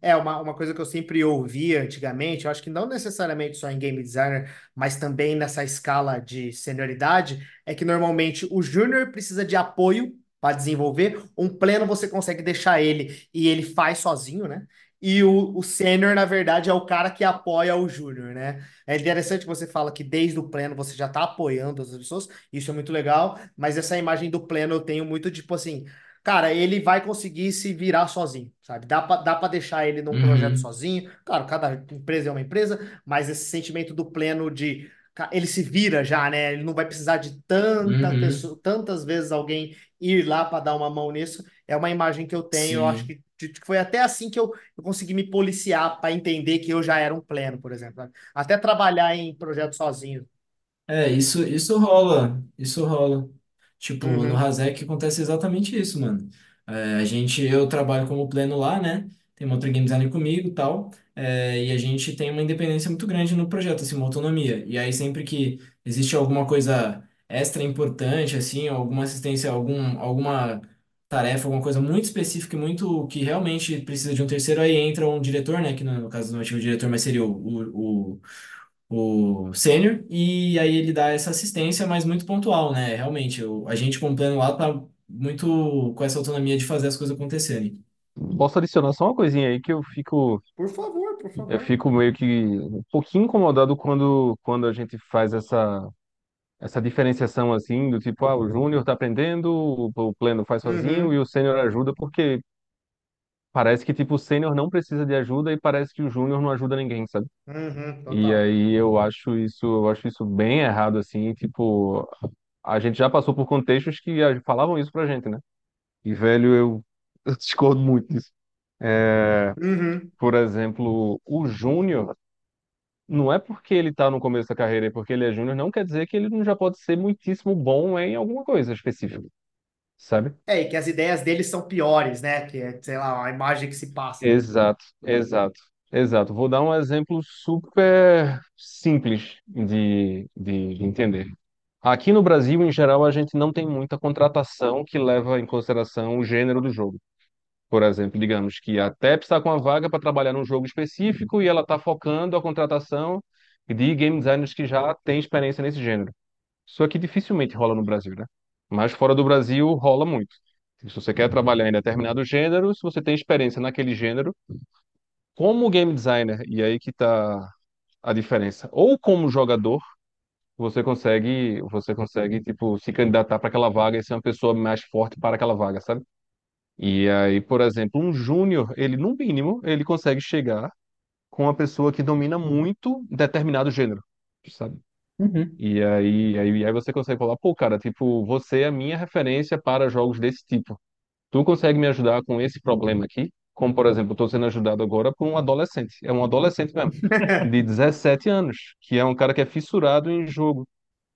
É, uma, uma coisa que eu sempre ouvia antigamente, eu acho que não necessariamente só em game designer, mas também nessa escala de senioridade, é que normalmente o júnior precisa de apoio para desenvolver, um pleno você consegue deixar ele e ele faz sozinho, né? E o, o sênior, na verdade, é o cara que apoia o júnior, né? É interessante que você fala que desde o pleno você já está apoiando as pessoas, isso é muito legal, mas essa imagem do pleno eu tenho muito tipo assim. Cara, ele vai conseguir se virar sozinho, sabe? Dá pra, dá pra deixar ele num projeto Uhum, sozinho. Claro, cada empresa é uma empresa, mas esse sentimento do pleno de ele se vira já, né? Ele não vai precisar de tanta uhum, pessoa, tantas vezes alguém ir lá para dar uma mão nisso. É uma imagem que eu tenho. Eu acho sim. que foi até assim que eu, eu consegui me policiar para entender que eu já era um pleno, por exemplo. Até trabalhar em projeto sozinho. É, isso, isso rola, isso rola. Tipo, no Uhum, Hasek acontece exatamente isso, mano. É, a gente, eu trabalho como pleno lá, né? tem uma outra game designer comigo e tal, é, e a gente tem uma independência muito grande no projeto, assim, uma autonomia. E aí sempre que existe alguma coisa extra importante, assim, alguma assistência, algum, alguma tarefa, alguma coisa muito específica e muito que realmente precisa de um terceiro, aí entra um diretor, né, que no, no caso do ativo diretor, mas seria o, o, o, o sênior, e aí ele dá essa assistência, mas muito pontual, né, realmente, o, a gente com o plano lá tá muito com essa autonomia de fazer as coisas acontecerem. Posso adicionar só uma coisinha aí que eu fico, Por favor, por eu favor. fico meio que um pouquinho incomodado quando, quando a gente faz essa, essa diferenciação assim, do tipo, ah, o júnior tá aprendendo, o, o pleno faz sozinho e Uhum, o sênior ajuda, porque parece que tipo, o sênior não precisa de ajuda e parece que o júnior não ajuda ninguém, sabe? uhum, E total. aí eu acho isso, eu acho isso bem errado, assim, tipo, a gente já passou por contextos que a- falavam isso pra gente, né? E, velho, eu, eu discordo muito disso. É, Uhum. por exemplo, o Júnior, não é porque ele tá no começo da carreira e porque ele é Júnior, não quer dizer que ele não já pode ser muitíssimo bom em alguma coisa específica, sabe? É, e que as ideias deles são piores, né? Que é, sei lá, a imagem que se passa. Exato, exato, exato. Vou dar um exemplo super simples de, de entender. Aqui no Brasil, em geral, a gente não tem muita contratação que leva em consideração o gênero do jogo. Por exemplo, digamos que a TEP está com a vaga para trabalhar num jogo específico e ela está focando a contratação de game designers que já têm experiência nesse gênero. Isso aqui dificilmente rola no Brasil, né? Mas fora do Brasil rola muito. Se você quer trabalhar em determinado gênero, se você tem experiência naquele gênero, como game designer, e aí que está a diferença, ou como jogador, você consegue, você consegue, tipo, se candidatar para aquela vaga e ser uma pessoa mais forte para aquela vaga, sabe? E aí, por exemplo, um júnior, ele no mínimo, ele consegue chegar com uma pessoa que domina muito determinado gênero, sabe? Uhum. E aí, aí, aí você consegue falar, pô, cara, tipo, você é a minha referência para jogos desse tipo. Tu consegue me ajudar com esse problema aqui? Como, por exemplo, eu estou sendo ajudado agora por um adolescente. É um adolescente mesmo, de 17 anos, que é um cara que é fissurado em jogo.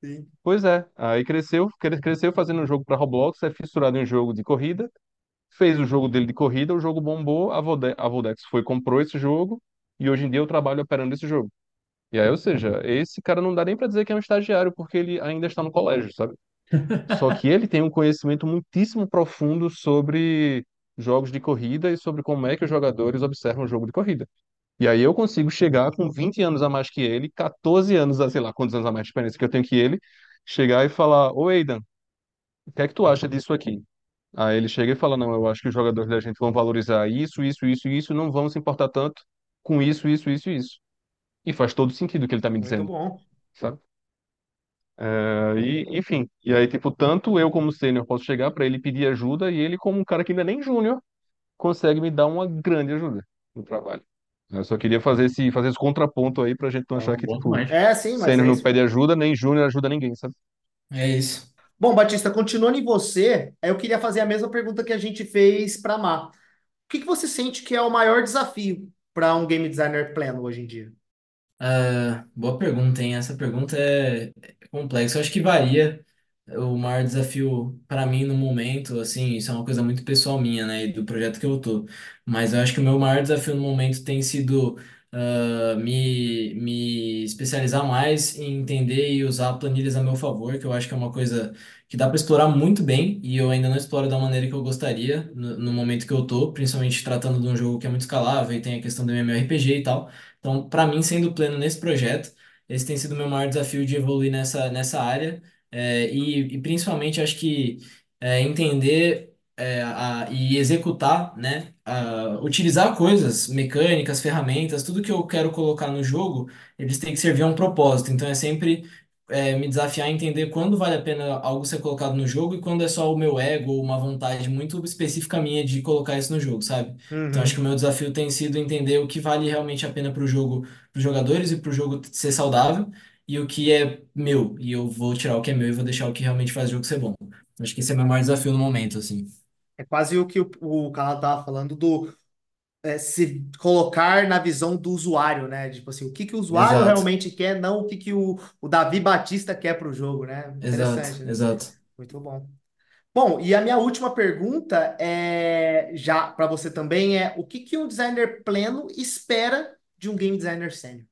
Sim. Pois é, aí cresceu, cre- cresceu fazendo um jogo para Roblox, é fissurado em jogo de corrida, fez o jogo dele de corrida, o jogo bombou, a Vode- a Vodex foi, comprou esse jogo, e hoje em dia eu trabalho operando esse jogo. E aí, ou seja, esse cara não dá nem para dizer que é um estagiário, porque ele ainda está no colégio, sabe? Só que ele tem um conhecimento muitíssimo profundo sobre jogos de corrida e sobre como é que os jogadores observam o jogo de corrida. E aí eu consigo chegar com 20 anos a mais que ele, 14 anos, a sei lá, quantos anos a mais de experiência que eu tenho que ele, chegar e falar, ô Aidan, o que é que tu acha disso aqui? Aí ele chega e fala, não, eu acho que os jogadores da gente vão valorizar isso, isso, isso e isso, e não vão se importar tanto com isso, isso, isso e isso. E faz todo sentido o que ele tá me Muito dizendo, bom. sabe? É, e, enfim, e aí, tipo, tanto eu como sênior posso chegar para ele pedir ajuda e ele, como um cara que ainda nem júnior, consegue me dar uma grande ajuda no trabalho. Eu só queria fazer esse, fazer esse contraponto aí pra gente não achar Bom, que, bom tipo, demais. É, sim, mas sênior é não isso pede ajuda, nem júnior ajuda ninguém, sabe? É isso. Bom, Batista, continuando em você, eu queria fazer a mesma pergunta que a gente fez para Má. O que que você sente que é o maior desafio para um game designer pleno hoje em dia? Ah, boa pergunta, hein? Essa pergunta é é complexa. Eu acho que varia. O maior desafio para mim no momento, assim, isso é uma coisa muito pessoal minha, né, e do projeto que eu tô. Mas eu acho que o meu maior desafio no momento tem sido ah, me, me especializar mais em entender e usar planilhas a meu favor, que eu acho que é uma coisa que dá para explorar muito bem e eu ainda não exploro da maneira que eu gostaria no, no momento que eu tô, principalmente tratando de um jogo que é muito escalável e tem a questão do MMORPG e tal. Então, para mim, sendo pleno nesse projeto, esse tem sido o meu maior desafio de evoluir nessa, nessa área. É, e, e principalmente acho que é, entender é, a- e executar, né, a- utilizar coisas, mecânicas, ferramentas, tudo que eu quero colocar no jogo, eles têm que servir a um propósito. Então é sempre é, me desafiar a entender quando vale a pena algo ser colocado no jogo e quando é só o meu ego ou uma vontade muito específica minha de colocar isso no jogo, sabe? Então acho que o Uhum. meu desafio tem sido entender o que vale realmente a pena para o jogo, para os jogadores e para o jogo ser saudável e o que é meu. E eu vou tirar o que é meu e vou deixar o que realmente faz o jogo ser bom. Acho que esse é o meu maior desafio no momento, assim. É quase o que o, o canal estava falando do é, se colocar na visão do usuário, né? Tipo assim, o que que o usuário Exato, realmente quer, não o que que o, o Davi Batista quer para o jogo, né? exato, Interessante, né? exato. Muito bom. Bom, e a minha última pergunta é já para você também é o que que um designer pleno espera de um game designer sênior?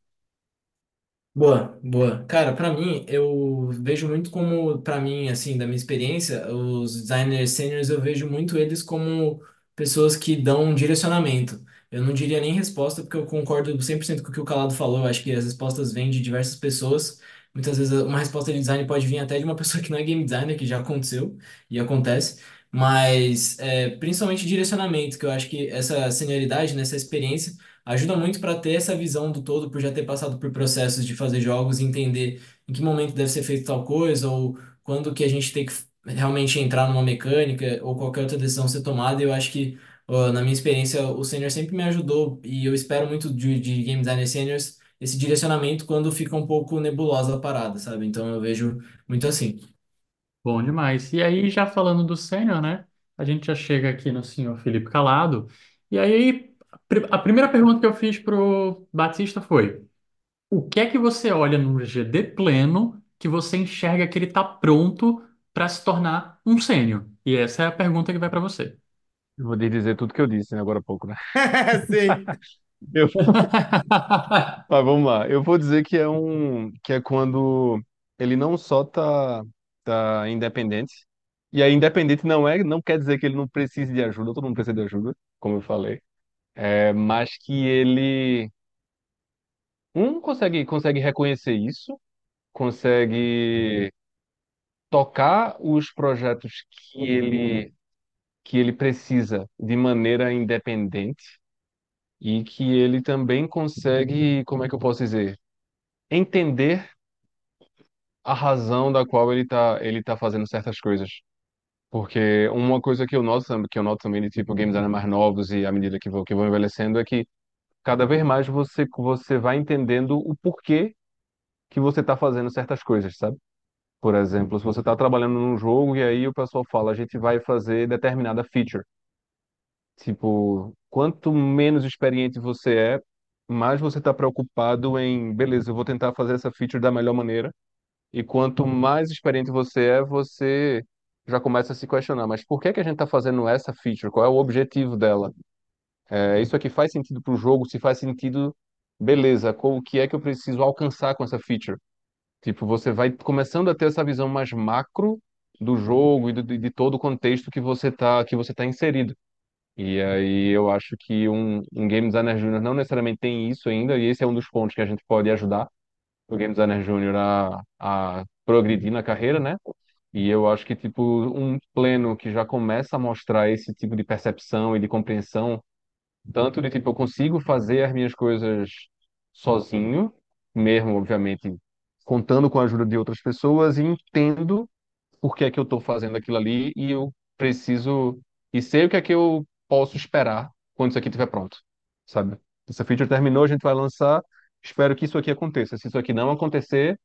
Boa, boa. Cara, pra mim, eu vejo muito como, pra mim, assim, da minha experiência, os designers seniors, eu vejo muito eles como pessoas que dão um direcionamento. Eu não diria nem resposta, porque eu concordo 100% com o que o Calado falou. Eu acho que as respostas vêm de diversas pessoas. Muitas vezes uma resposta de design pode vir até de uma pessoa que não é game designer, que já aconteceu e acontece. Mas, é, principalmente direcionamento, que eu acho que essa senioridade, nessa experiência, ajuda muito para ter essa visão do todo, por já ter passado por processos de fazer jogos e entender em que momento deve ser feito tal coisa, ou quando que a gente tem que realmente entrar numa mecânica, ou qualquer outra decisão ser tomada. Eu acho que, na minha experiência, o senior sempre me ajudou, e eu espero muito de, de game designer seniors esse direcionamento quando fica um pouco nebulosa a parada, sabe? Então eu vejo muito assim. Bom demais. E aí, já falando do sênior, né? A gente já chega aqui no senhor Felipe Calado. E aí, pri- a primeira pergunta que eu fiz pro Batista foi: o que é que você olha no GD pleno que você enxerga que ele está pronto para se tornar um sênior? E essa é a pergunta que vai para você. Eu vou dizer tudo que eu disse, né, agora há pouco, né? Sim. Eu, mas vamos lá. Eu vou dizer que é um que é quando ele não só tá tá independente. E aí independente não é não quer dizer que ele não precise de ajuda, todo mundo precisa de ajuda, como eu falei. É, mas que ele um consegue consegue reconhecer isso, consegue tocar os projetos que ele que ele precisa de maneira independente e que ele também consegue, como é que eu posso dizer, entender a razão da qual ele tá, ele tá fazendo certas coisas. Porque uma coisa que eu noto, que eu noto também de tipo game designer mais novos e à medida que vou, que vou envelhecendo é que cada vez mais você você vai entendendo o porquê que você está fazendo certas coisas, sabe? Por exemplo, se você está trabalhando num jogo e aí o pessoal fala, a gente vai fazer determinada feature. Tipo, quanto menos experiente você é, mais você está preocupado em, beleza, eu vou tentar fazer essa feature da melhor maneira. E quanto mais experiente você é, você já começa a se questionar, mas por que que a gente está fazendo essa feature? Qual é o objetivo dela? É, isso aqui faz sentido para o jogo? Se faz sentido, beleza, qual- o que é que eu preciso alcançar com essa feature? Tipo, você vai começando a ter essa visão mais macro do jogo e do- de, todo o contexto que você tá, que você tá inserido. E aí eu acho que um, um Game Designer Júnior não necessariamente tem isso ainda, e esse é um dos pontos que a gente pode ajudar o Game Designer Júnior a, a progredir na carreira, né? E eu acho que, tipo, um pleno que já começa a mostrar esse tipo de percepção e de compreensão, tanto de, tipo, eu consigo fazer as minhas coisas sozinho, mesmo, obviamente, contando com a ajuda de outras pessoas, e entendo por que é que eu estou fazendo aquilo ali e eu preciso e sei o que é que eu posso esperar quando isso aqui estiver pronto, sabe? Essa feature terminou, a gente vai lançar, espero que isso aqui aconteça. Se isso aqui não acontecer,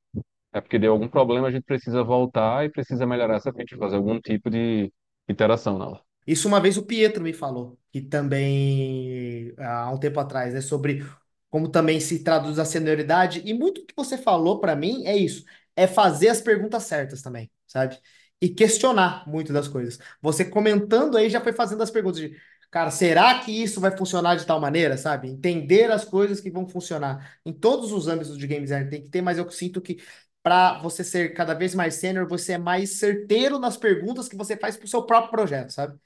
é porque deu algum problema, a gente precisa voltar e precisa melhorar essa feature, fazer algum tipo de iteração nela. Isso uma vez o Pietro me falou, que também há um tempo atrás, né, sobre como também se traduz a senioridade, e muito que você falou para mim é isso, é fazer as perguntas certas também, sabe? E questionar muito das coisas. Você comentando aí já foi fazendo as perguntas de, cara, será que isso vai funcionar de tal maneira, sabe? Entender as coisas que vão funcionar. Em todos os âmbitos de game design tem que ter, mas eu sinto que para você ser cada vez mais sênior, você é mais certeiro nas perguntas que você faz para o seu próprio projeto, sabe?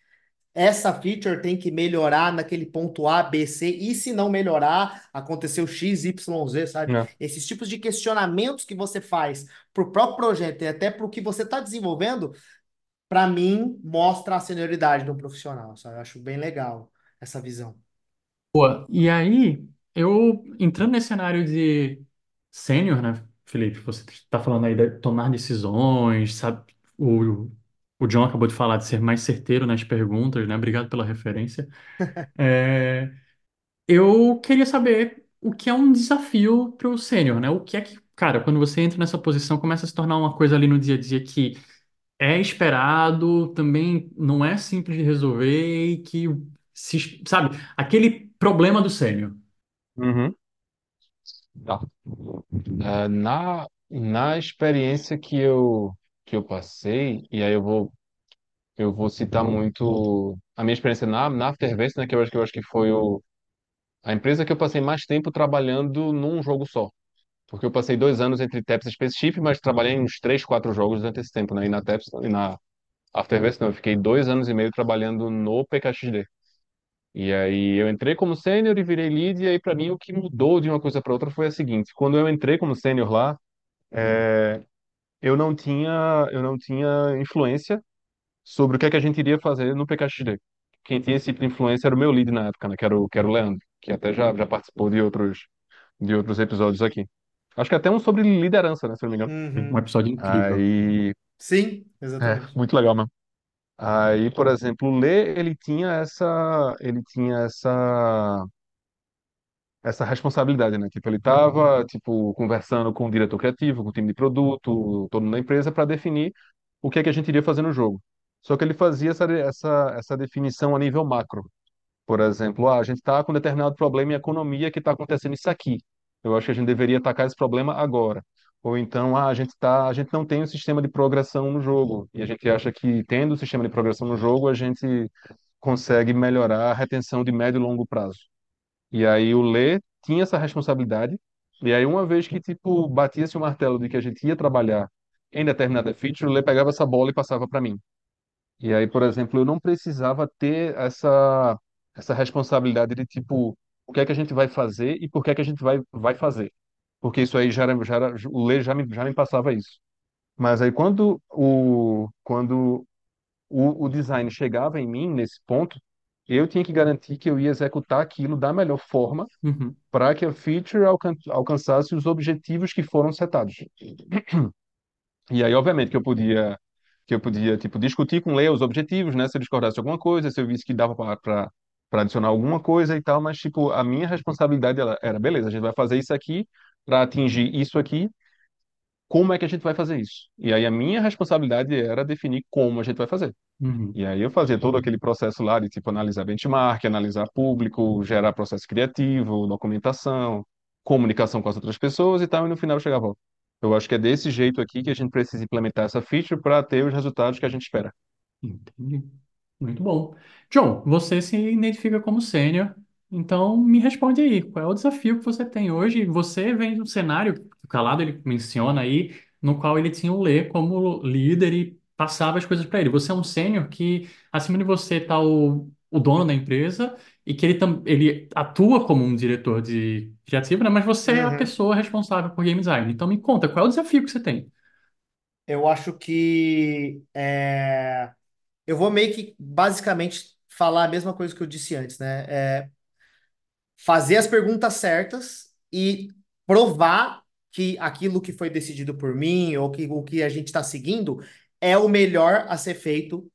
essa feature tem que melhorar naquele ponto A, B, C, e se não melhorar, aconteceu X, Y, Z, sabe? É. Esses tipos de questionamentos que você faz para o próprio projeto e até para o que você está desenvolvendo, para mim, mostra a senioridade do profissional, sabe? Eu acho bem legal essa visão. Pô, e aí, eu entrando nesse cenário de sênior, né, Felipe? Você está falando aí de tomar decisões, sabe? O, o John acabou de falar de ser mais certeiro nas perguntas, né? Obrigado pela referência. É, eu queria saber o que é um desafio para o sênior, né? O que é que, cara, quando você entra nessa posição, começa a se tornar uma coisa ali no dia a dia que é esperado, também não é simples de resolver e que, se, sabe, aquele problema do sênior. Tá. É, na, na experiência que eu, que eu passei, e aí eu vou eu vou citar muito a minha experiência na, na Afterverse, né, que eu acho que eu acho que foi o, a empresa que eu passei mais tempo trabalhando num jogo só. Porque eu passei dois anos entre Taps e Spaceship, mas trabalhei em uns três, quatro jogos durante esse tempo, né? E na Taps e na Afterverse, não, eu fiquei dois anos e meio trabalhando no PKXD. E aí eu entrei como sênior e virei lead, e aí para mim o que mudou de uma coisa para outra foi a seguinte: quando eu entrei como sênior lá, é, eu não tinha eu não tinha influência sobre o que é que a gente iria fazer no PKXD. Quem tinha esse tipo de influência era o meu lead na época, né? Que era o, que era o Leandro, que até já, já participou de outros de outros episódios aqui. Acho que até um sobre liderança, né? Se eu não me engano. Um Uhum. episódio incrível. Aí, Sim, é, exatamente. muito legal mesmo. Aí, por exemplo, o Lê, ele tinha essa, ele tinha essa essa responsabilidade, né? Tipo, ele estava, tipo, conversando com o diretor criativo, com o time de produto, todo mundo da empresa, para definir o que é que a gente iria fazer no jogo. Só que ele fazia essa, essa, essa definição a nível macro. Por exemplo, ah, a gente está com um determinado problema em economia que está acontecendo isso aqui. Eu acho que a gente deveria atacar esse problema agora. Ou então, ah, a gente tá, a gente não tem um sistema de progressão no jogo. E a gente acha que tendo o sistema de progressão no jogo, a gente consegue melhorar a retenção de médio e longo prazo. E aí o Lê tinha essa responsabilidade. E aí uma vez que tipo batia-se o martelo de que a gente ia trabalhar em determinada feature, o Lê pegava essa bola e passava para mim. E aí, por exemplo, eu não precisava ter essa essa responsabilidade de tipo o que é que a gente vai fazer e por que é que a gente vai vai fazer. Porque isso aí já era, já era, o Lê já me, já me passava isso. Mas aí quando o quando o, o design chegava em mim nesse ponto, eu tinha que garantir que eu ia executar aquilo da melhor forma Uhum. para que a feature alcan alcançasse os objetivos que foram setados. E aí, obviamente, que eu podia que eu podia tipo discutir com o Leo os objetivos, né, se eu discordasse alguma coisa, se eu visse que dava para para adicionar alguma coisa e tal, mas tipo, a minha responsabilidade ela, era, beleza, a gente vai fazer isso aqui para atingir isso aqui. Como é que a gente vai fazer isso? E aí a minha responsabilidade era definir como a gente vai fazer. Uhum. E aí eu fazia todo aquele processo lá de tipo analisar benchmark, analisar público, gerar processo criativo, documentação, comunicação com as outras pessoas e tal, e no final eu chegava, ó, eu acho que é desse jeito aqui que a gente precisa implementar essa feature para ter os resultados que a gente espera. Entendi. Muito bom. John, você se identifica como sênior, então me responde aí, qual é o desafio que você tem hoje? Você vem de um cenário, o Calado ele menciona aí, no qual ele tinha o Lê como líder e passava as coisas para ele. Você é um sênior que, acima de você, está o, o dono da empresa e que ele, tam- ele atua como um diretor de criativo, né? Mas você é a Uhum. pessoa responsável por game design. Então me conta, qual é o desafio que você tem? Eu acho que é, eu vou meio que basicamente falar a mesma coisa que eu disse antes, né? É, fazer as perguntas certas e provar que aquilo que foi decidido por mim ou que o que a gente está seguindo é o melhor a ser feito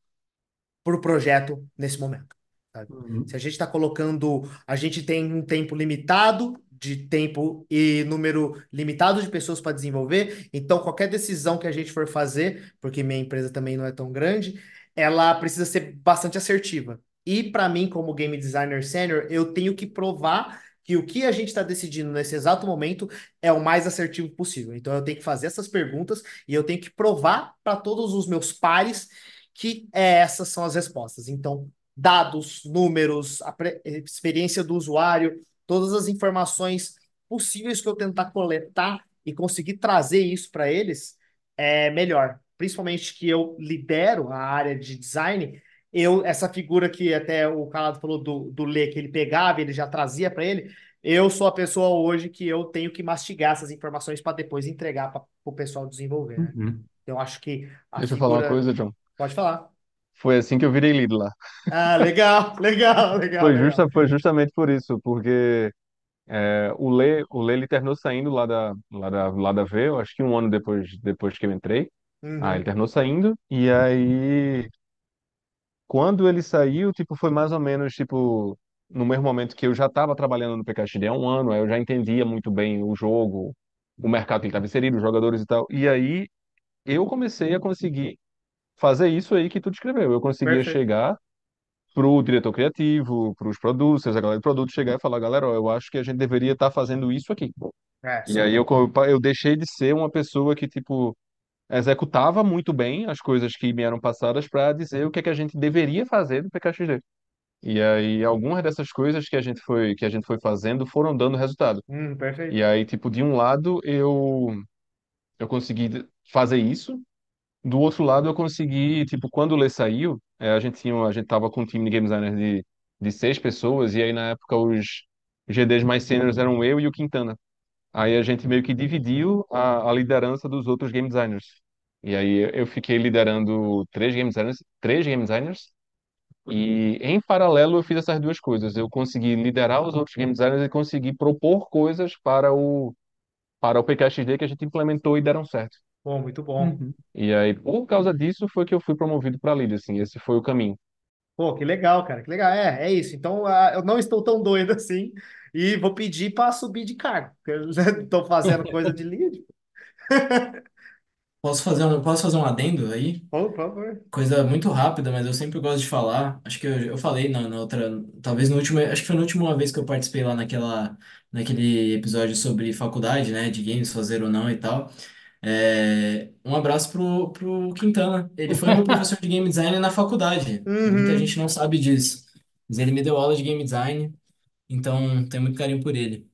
para o projeto nesse momento. sabe? Se Uhum. a gente está colocando, a gente tem um tempo limitado de tempo e número limitado de pessoas para desenvolver, então qualquer decisão que a gente for fazer, porque minha empresa também não é tão grande, ela precisa ser bastante assertiva. E para mim, como game designer sênior, eu tenho que provar que o que a gente está decidindo nesse exato momento é o mais assertivo possível. Então eu tenho que fazer essas perguntas e eu tenho que provar para todos os meus pares que é, essas são as respostas. Então, dados, números, a experiência do usuário, todas as informações possíveis que eu tentar coletar e conseguir trazer isso para eles é melhor. Principalmente que eu lidero a área de design, eu essa figura que até o Calado falou do, do Lê, que ele pegava, ele já trazia para ele. Eu sou a pessoa hoje que eu tenho que mastigar essas informações para depois entregar para o pessoal desenvolver, né? Uhum. Eu acho que a Deixa eu falar uma figura. coisa, John. Pode falar. Foi assim que eu virei lead lá. Ah, legal, legal, legal, Foi legal. justa, foi justamente por isso, porque é, o Lê, o Lê ele terminou saindo lá da, lá da, lá da V, eu acho que um ano depois, depois que eu entrei. Ah, ele Uhum, terminou saindo, e aí Quando ele saiu, tipo, foi mais ou menos, tipo, no mesmo momento que eu já estava trabalhando no PKXD há um ano, aí eu já entendia muito bem o jogo, o mercado que ele estava inserido, os jogadores e tal. E aí eu comecei a conseguir fazer isso aí que tu descreveu. Eu conseguia perfeito. chegar pro diretor criativo, pros producers, a galera de produto, chegar e falar, galera, ó, eu acho que a gente deveria estar fazendo isso aqui. É, E aí sim. eu, co- eu deixei de ser uma pessoa que, tipo, executava muito bem as coisas que me eram passadas para dizer o que é que a gente deveria fazer no PKXD. E aí algumas dessas coisas que a gente foi que a gente foi fazendo foram dando resultado. Hum, perfeito. E aí, tipo, de um lado eu eu consegui fazer isso, do outro lado eu consegui, tipo, quando o Lê saiu, eh, a gente tinha, a gente tava com um time de game designers de, de seis pessoas, e aí na época os GDs mais sêniores eram eu e o Quintana. Aí a gente meio que dividiu a, a liderança dos outros game designers. E aí eu fiquei liderando três game designers, três game designers, e em paralelo eu fiz essas duas coisas. Eu consegui liderar os outros game designers e consegui propor coisas para o para o PKXD que a gente implementou e deram certo. Bom, muito bom. Uhum. E aí, por causa disso, foi que eu fui promovido para líder, assim, esse foi o caminho. Pô, que legal, cara, que legal. É, é isso. Então, ah, eu não estou tão doido assim e vou pedir para subir de cargo, porque eu já estou fazendo coisa de lead. Posso fazer um, posso fazer um adendo aí? Por favor. Coisa muito rápida, mas eu sempre gosto de falar. Acho que eu, eu falei na, na outra, talvez no último, acho que foi na última vez que eu participei lá naquela, naquele episódio sobre faculdade, né, de games, fazer ou não e tal. É, um abraço pro, pro Quintana. Ele foi meu professor de game design na faculdade. Muita Uhum. gente não sabe disso, mas ele me deu aula de game design, então tenho muito carinho por ele.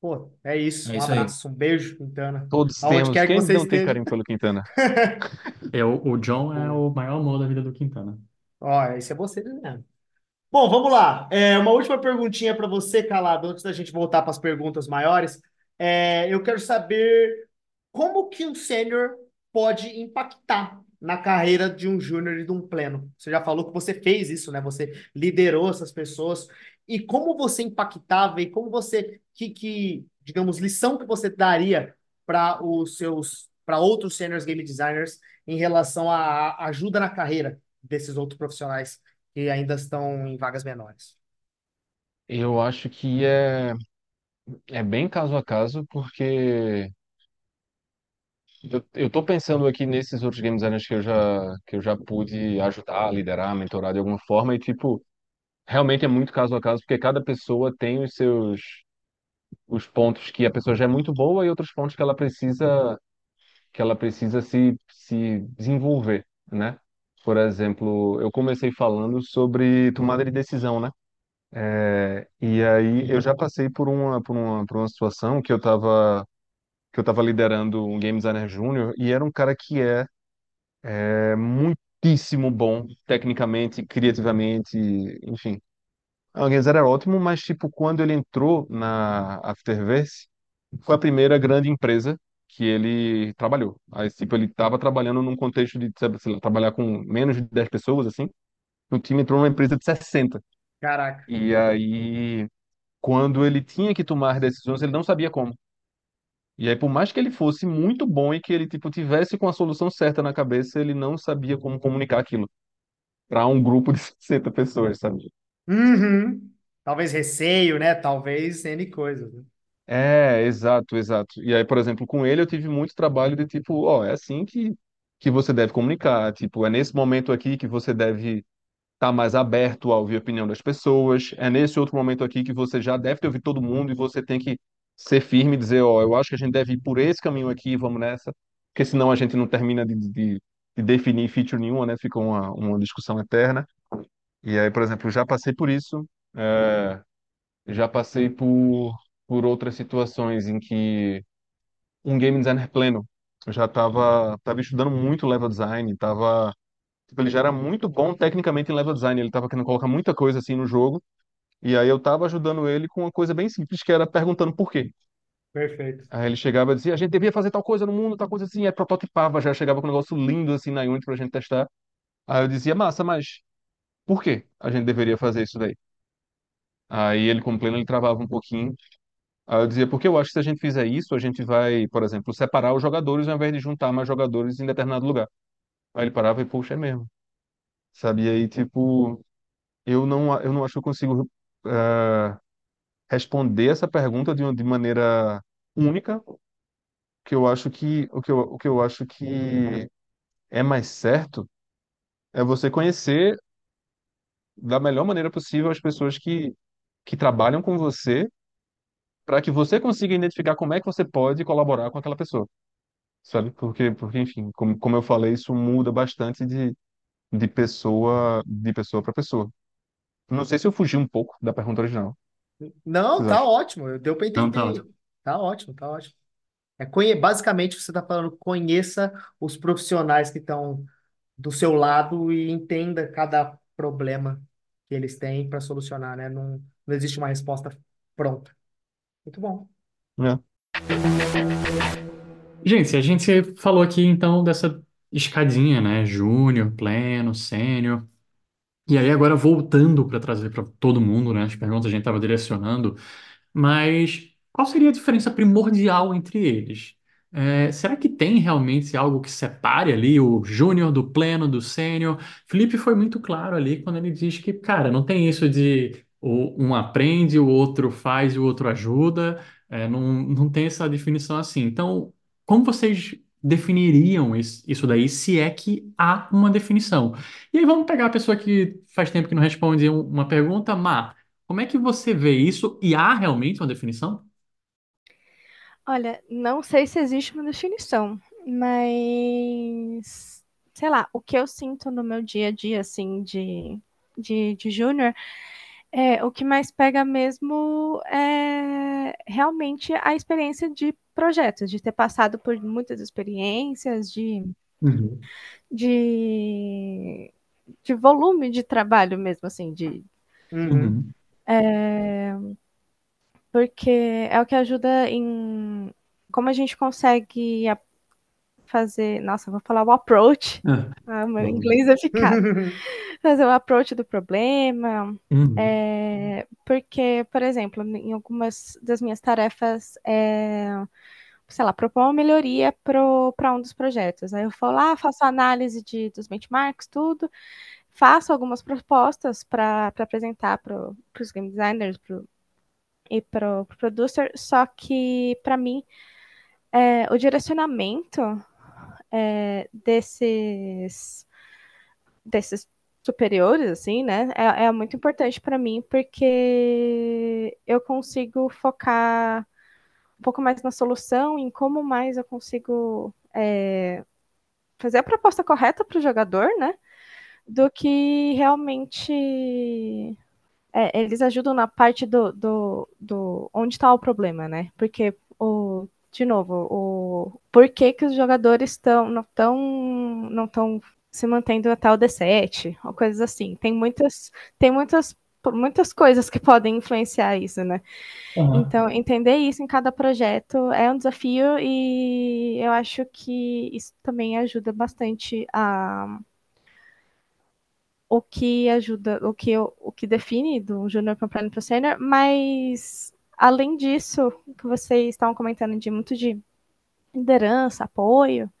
Pô, é isso. É Um isso aí. abraço, um beijo, Quintana. Todos Aonde temos. quer que Quem você não tem esteja. carinho pelo Quintana? Eu, o John é o maior amor da vida do Quintana. Ó, esse é você mesmo. Bom, vamos lá. É, uma última perguntinha para você, Calado, antes da gente voltar para as perguntas maiores. É, eu quero saber como que um sênior pode impactar na carreira de um júnior e de um pleno. Você já falou que você fez isso, né? Você liderou essas pessoas. E como você impactava e como você, que, que digamos, lição que você daria para os seus, para outros seniors game designers em relação à ajuda na carreira desses outros profissionais? que ainda estão em vagas menores. Eu acho que é, é bem caso a caso, porque eu, tô pensando aqui nesses outros game designers que eu já, que eu já pude ajudar, liderar, mentorar de alguma forma, e tipo, realmente é muito caso a caso, porque cada pessoa tem os seus, os pontos que a pessoa já é muito boa e outros pontos que ela precisa, que ela precisa se, se desenvolver, né? Por exemplo, eu comecei falando sobre tomada de decisão, né? É, E aí eu já passei por uma, por uma, por uma situação que eu estava que eu tava liderando um game designer júnior e era um cara que é, é muitíssimo bom tecnicamente, criativamente, enfim. O game designer era ótimo, mas tipo quando ele entrou na Afterverse, foi a primeira grande empresa que ele trabalhou. Aí tipo ele estava trabalhando num contexto de sabe, sei lá, trabalhar com menos de 10 pessoas assim. O time entrou numa empresa de 60. Caraca. E aí quando ele tinha que tomar decisões, ele não sabia como. E aí, por mais que ele fosse muito bom e que ele, tipo, tivesse com a solução certa na cabeça, ele não sabia como comunicar aquilo para um grupo de 60 pessoas, sabe? Uhum. Talvez receio, né? Talvez N coisas. né? É, exato, exato. E aí, por exemplo, com ele eu tive muito trabalho de tipo, ó, é assim que, que você deve comunicar, tipo, é nesse momento aqui que você deve estar mais aberto a ouvir a opinião das pessoas. É nesse outro momento aqui que você já deve ter ouvido todo mundo e você tem que ser firme e dizer, ó, eu acho que a gente deve ir por esse caminho aqui, vamos nessa, porque senão a gente não termina de, de, de definir feature nenhuma, né? Fica uma, uma discussão eterna. E aí, por exemplo, já passei por isso, é, já passei por, por outras situações em que um game designer pleno, já estava tava tava estudando muito level design, tava Tipo, ele já era muito bom tecnicamente em level design, ele estava querendo colocar muita coisa assim no jogo, e aí eu estava ajudando ele com uma coisa bem simples, que era perguntando por quê. Perfeito. Aí ele chegava e dizia, a gente devia fazer tal coisa no mundo, tal coisa assim, aí prototipava, já chegava com um negócio lindo assim na Unity pra gente testar. Aí eu dizia, massa, mas por que a gente deveria fazer isso daí? Aí ele, como pleno, ele travava um pouquinho. Aí eu dizia, porque eu acho que se a gente fizer isso, a gente vai, por exemplo, separar os jogadores ao invés de juntar mais jogadores em determinado lugar. Aí ele parava e, poxa, é mesmo. Sabe? E aí, tipo, Eu não, eu não acho que eu consigo eh, responder essa pergunta de, uma- de maneira única, que eu acho que o que eu, o que eu acho que é mais certo é você conhecer da melhor maneira possível as pessoas que, que trabalham com você, para que você consiga identificar como é que você pode colaborar com aquela pessoa. sabe? Porque, porque enfim, como, como eu falei, isso muda bastante de, de pessoa de pessoa para pessoa. Não sei se eu fugi um pouco da pergunta original. Não, vocês tá acham? ótimo, deu para Não, tá ótimo. entender. Tá ótimo, tá ótimo. É, conhe... Basicamente, você está falando, conheça os profissionais que estão do seu lado e entenda cada problema que eles têm para solucionar, né? Não, não existe uma resposta pronta. Muito bom. É. Gente, a gente falou aqui então dessa escadinha, né? Júnior, pleno, sênior. E aí agora voltando para trazer para todo mundo, né? As perguntas a gente estava direcionando, mas qual seria a diferença primordial entre eles? É, será que tem realmente algo que separe ali o júnior do pleno, do sênior? Felipe foi muito claro ali quando ele diz que, cara, não tem isso de um aprende, o outro faz e o outro ajuda. É, não, não tem essa definição assim. Então, como vocês definiriam is- isso daí, se é que há uma definição? E aí vamos pegar a pessoa que faz tempo que não responde um- uma pergunta, Má, como é que você vê isso? E há realmente uma definição? Olha, não sei se existe uma definição, mas sei lá, o que eu sinto no meu dia a dia, assim, de, de, de júnior, é, o que mais pega mesmo é realmente a experiência de projetos, de ter passado por muitas experiências, de, Uhum. de, de volume de trabalho mesmo, assim, de, Uhum. Uhum. porque é o que ajuda em como a gente consegue fazer, nossa, vou falar o approach, Ah, ah, meu inglês é ficado, fazer o approach do problema, Uhum. é, porque, por exemplo, em algumas das minhas tarefas, é, sei lá, propor uma melhoria para um dos projetos. Aí eu vou lá, faço a análise de, dos benchmarks, tudo, faço algumas propostas para apresentar para os game designers pro, e para o pro producer, só que, para mim, é, o direcionamento é, desses, desses superiores, assim, né, é, é muito importante para mim, porque eu consigo focar um pouco mais na solução, em como mais eu consigo é, fazer a proposta correta para o jogador, né, do que realmente é, eles ajudam na parte do, do, do onde está o problema, né? Porque o de novo, o por que, que os jogadores estão não estão não estão se mantendo até o D7 ou coisas assim. Tem muitas tem muitas muitas coisas que podem influenciar isso, né? Uhum. Então, entender isso em cada projeto é um desafio e eu acho que isso também ajuda bastante a o que ajuda, o que, o que define do júnior para o sênior, mas além disso, que vocês estavam comentando de muito de liderança, apoio,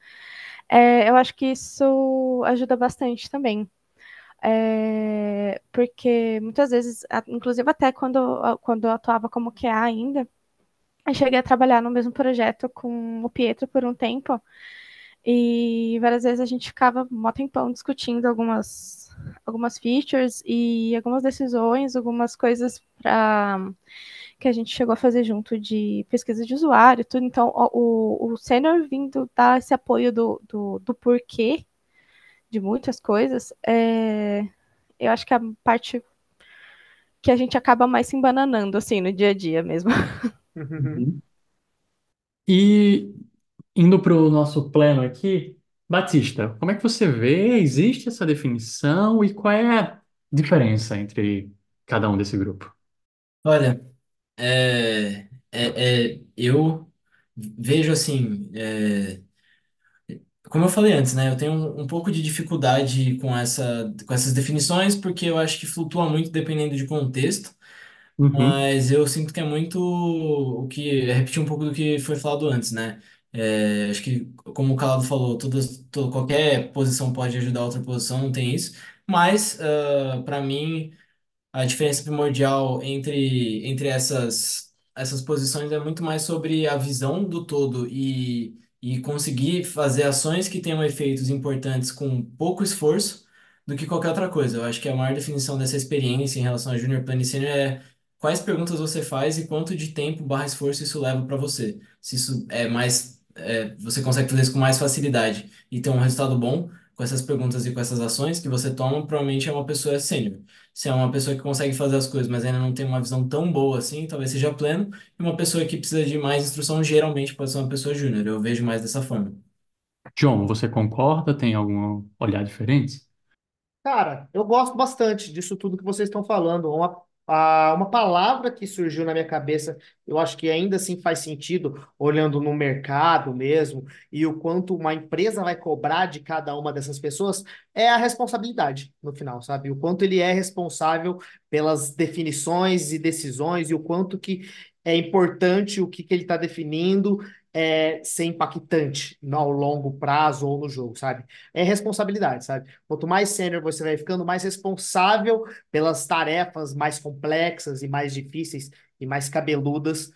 é, eu acho que isso ajuda bastante também. É, porque muitas vezes, inclusive até quando, quando eu atuava como QA ainda, eu cheguei a trabalhar no mesmo projeto com o Pietro por um tempo, e várias vezes a gente ficava um tempão discutindo algumas, algumas features e algumas decisões, algumas coisas para que a gente chegou a fazer junto de pesquisa de usuário, tudo. Então, o, o sênior vindo dar esse apoio do, do, do porquê de muitas coisas, é, eu acho que é a parte que a gente acaba mais se embananando, assim, no dia a dia mesmo. Uhum. E indo para o nosso plano aqui, Batista, como é que você vê? Existe essa definição e qual é a diferença entre cada um desse grupo? Olha, é, é, é, eu vejo assim, é, como eu falei antes, né? Eu tenho um, um pouco de dificuldade com essa, com essas definições, porque eu acho que flutua muito dependendo de contexto, Uhum. mas eu sinto que é muito o que, é repetir um pouco do que foi falado antes, né? É, acho que, como o Calado falou, todas, to- qualquer posição pode ajudar outra posição, não tem isso, mas, para mim. A diferença primordial entre, entre essas, essas posições é muito mais sobre a visão do todo e, e conseguir fazer ações que tenham efeitos importantes com pouco esforço do que qualquer outra coisa. Eu acho que a maior definição dessa experiência em relação a Junior Plano e Sênior é quais perguntas você faz e quanto de tempo barra esforço isso leva para você. Se isso é mais é, você consegue fazer isso com mais facilidade e ter um resultado bom com essas perguntas e com essas ações que você toma, provavelmente é uma pessoa sênior. Se é uma pessoa que consegue fazer as coisas, mas ainda não tem uma visão tão boa assim, talvez seja pleno, e uma pessoa que precisa de mais instrução, geralmente pode ser uma pessoa júnior. Eu vejo mais dessa forma. John, você concorda? Tem algum olhar diferente? Cara, eu gosto bastante disso tudo que vocês estão falando. Uma, a- uma palavra que surgiu na minha cabeça, eu acho que ainda assim faz sentido, olhando no mercado mesmo, e o quanto uma empresa vai cobrar de cada uma dessas pessoas, é a responsabilidade, no final, sabe? O quanto ele é responsável pelas definições e decisões, e o quanto que é importante o que, que ele está definindo. É, ser impactante no- ao longo prazo ou no jogo, sabe? É responsabilidade, sabe? Quanto mais sênior você vai ficando, mais responsável pelas tarefas mais complexas e mais difíceis e mais cabeludas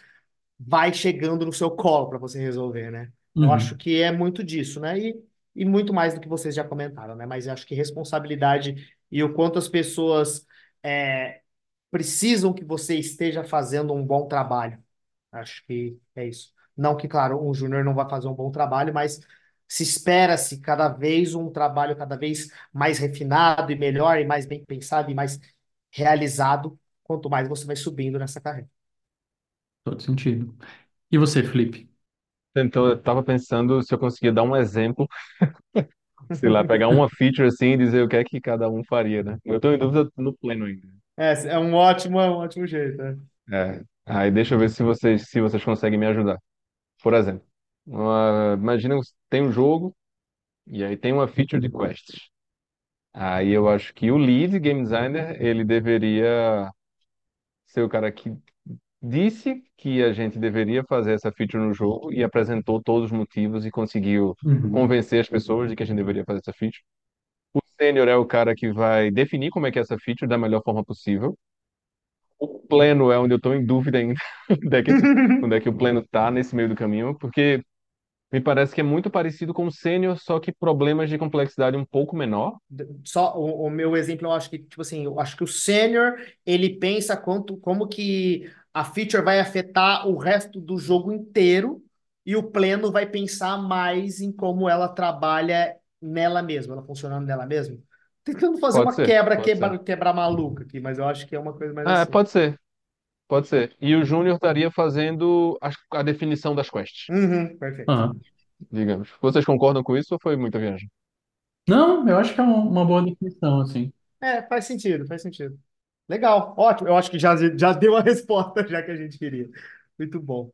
vai chegando no seu colo para você resolver, né? Eu acho Uhum. que é muito disso, né? E, e muito mais do que vocês já comentaram, né? Mas eu acho que responsabilidade e o quanto as pessoas é, precisam que você esteja fazendo um bom trabalho. Acho que é isso. Não que, claro, um júnior não vai fazer um bom trabalho, mas se espera-se cada vez um trabalho cada vez mais refinado e melhor, e mais bem pensado e mais realizado, quanto mais você vai subindo nessa carreira. Todo sentido. E você, Felipe? Então, eu tava pensando se eu conseguia dar um exemplo, sei lá, pegar uma feature assim e dizer o que é que cada um faria, né? Eu tô em dúvida no pleno ainda. É, é um ótimo, é um ótimo jeito, né? É. Aí deixa eu ver se vocês, se vocês conseguem me ajudar. Por exemplo, uma- imagina que tem um jogo e aí tem uma feature de quests. Aí eu acho que o lead game designer, ele deveria ser o cara que disse que a gente deveria fazer essa feature no jogo e apresentou todos os motivos e conseguiu Uhum. convencer as pessoas de que a gente deveria fazer essa feature. O sênior é o cara que vai definir como é que é essa feature da melhor forma possível. O pleno é onde eu estou em dúvida ainda onde é que, onde é que o pleno está nesse meio do caminho, porque me parece que é muito parecido com o sênior, só que problemas de complexidade um pouco menor. Só o, o meu exemplo, eu acho que, tipo assim, eu acho que o sênior, ele pensa quanto, como que a feature vai afetar o resto do jogo inteiro, e o pleno vai pensar mais em como ela trabalha nela mesma, ela funcionando nela mesma. Tentando fazer Pode uma ser, quebra, ser. quebra, quebra maluca aqui, mas eu acho que é uma coisa mais Ah, assim. pode ser, pode ser. E o júnior estaria fazendo a, a definição das quests, Uhum, perfeito. Aham. digamos. Vocês concordam com isso ou foi muita viagem? Não, eu acho que é uma uma boa definição, assim. É, faz sentido, faz sentido. Legal, ótimo. Eu acho que já, já deu a resposta já que a gente queria. Muito bom.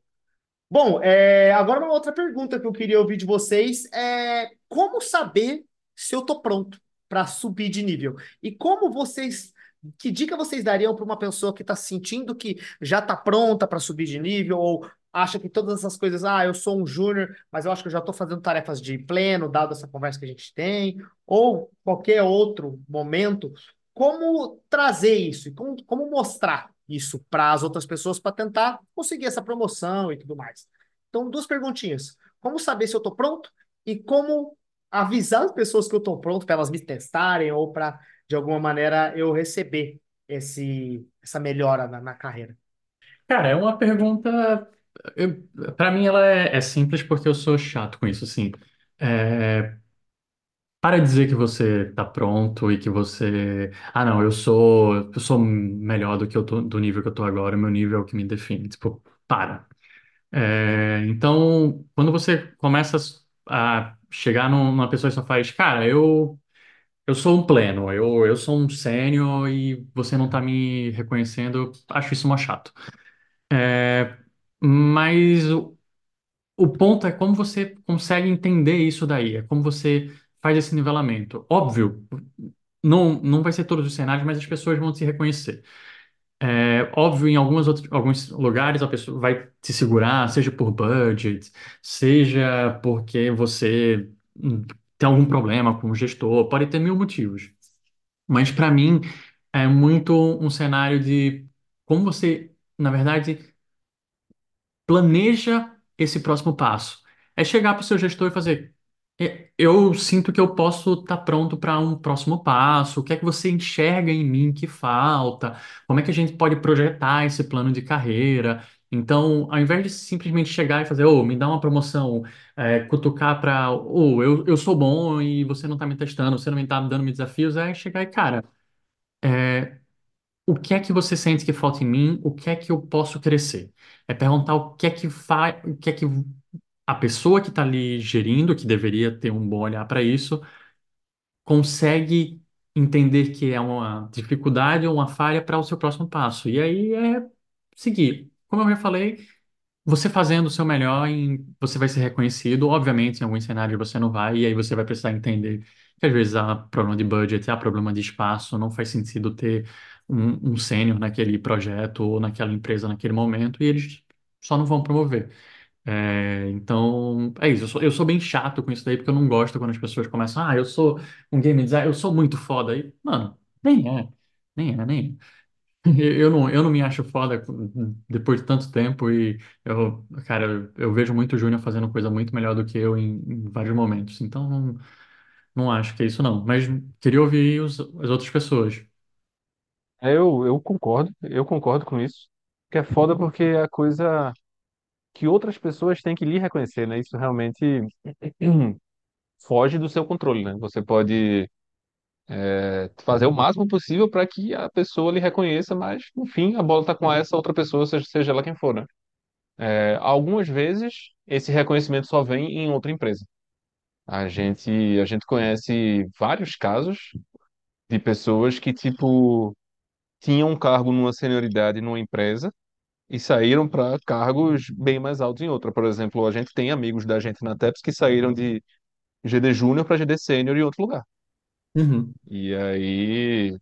Bom, é, agora uma outra pergunta que eu queria ouvir de vocês é como saber se eu tô pronto para subir de nível? E como vocês, que dica vocês dariam para uma pessoa que está sentindo que já está pronta para subir de nível ou acha que todas essas coisas, ah, eu sou um júnior, mas eu acho que eu já estou fazendo tarefas de pleno, dado essa conversa que a gente tem, ou qualquer outro momento, como trazer isso e como, como mostrar isso para as outras pessoas para tentar conseguir essa promoção e tudo mais. Então, duas perguntinhas. Como saber se eu estou pronto e como avisar as pessoas que eu estou pronto para elas me testarem ou para, de alguma maneira, eu receber esse, essa melhora na, na carreira. Cara, é uma pergunta. Para mim, ela é, é simples porque eu sou chato com isso, assim. É, para dizer que você tá pronto e que você. Ah, não, eu sou, eu sou melhor do que eu tô, do nível que eu tô agora, meu nível é o que me define. Tipo, para. É, então, quando você começa a chegar num- numa pessoa e só faz, cara, eu, eu sou um pleno, eu, eu sou um sênior e você não tá me reconhecendo, acho isso mó chato. É, mas o, o ponto é como você consegue entender isso daí, é como você faz esse nivelamento. Óbvio, não, não vai ser todos os cenários, mas as pessoas vão te reconhecer. É óbvio, em algumas outros, alguns lugares a pessoa vai te segurar, seja por budget, seja porque você hum, tem algum problema com o gestor, pode ter mil motivos. Mas para mim é muito um cenário de como você, na verdade, planeja esse próximo passo. É chegar para o seu gestor e fazer. "É, Eu sinto que eu posso estar pronto para um próximo passo. O que é que você enxerga em mim que falta? Como é que a gente pode projetar esse plano de carreira? Então, ao invés de simplesmente chegar e fazer, ô, me dá uma promoção, é, cutucar para, ô, eu, eu sou bom e você não tá me testando, você não me tá dando me desafios, é chegar e, cara, o que é que você sente que falta em mim? O que é que eu posso crescer? É perguntar o que é que faz, o que é que a pessoa que está ali gerindo, que deveria ter um bom olhar para isso, consegue entender que é uma dificuldade ou uma falha para o seu próximo passo. E aí é seguir. Como eu já falei, você fazendo o seu melhor, em, você vai ser reconhecido. Obviamente, em alguns cenários você não vai, e aí você vai precisar entender que às vezes há problema de budget, há problema de espaço, não faz sentido ter um, um sênior naquele projeto ou naquela empresa naquele momento, e eles só não vão promover. É, então, é isso. Eu sou, eu sou bem chato com isso daí, porque eu não gosto quando as pessoas começam, ah, eu sou um game designer, eu sou muito foda. aí mano, nem é. Nem é, nem é. Eu não, eu não me acho foda depois de tanto tempo e eu, cara, eu, vejo muito o Júnior fazendo coisa muito melhor do que eu em, em vários momentos. Então, não, não acho que é isso, não. Mas queria ouvir os, as outras pessoas. É, Eu, eu concordo, eu concordo com isso. Que é foda porque a coisa que outras pessoas têm que lhe reconhecer, né? Isso realmente foge do seu controle, né? Você pode é, fazer o máximo possível para que a pessoa lhe reconheça, mas, no fim, a bola está com essa outra pessoa, seja, seja ela quem for, né? É, algumas vezes, esse reconhecimento só vem em outra empresa. A gente, a gente conhece vários casos de pessoas que, tipo, tinham um cargo numa senioridade numa empresa e saíram para cargos bem mais altos em outra. Por exemplo, a gente tem amigos da gente na TEPS que saíram de GD Júnior para GD Sênior em outro lugar. Uhum, E aí,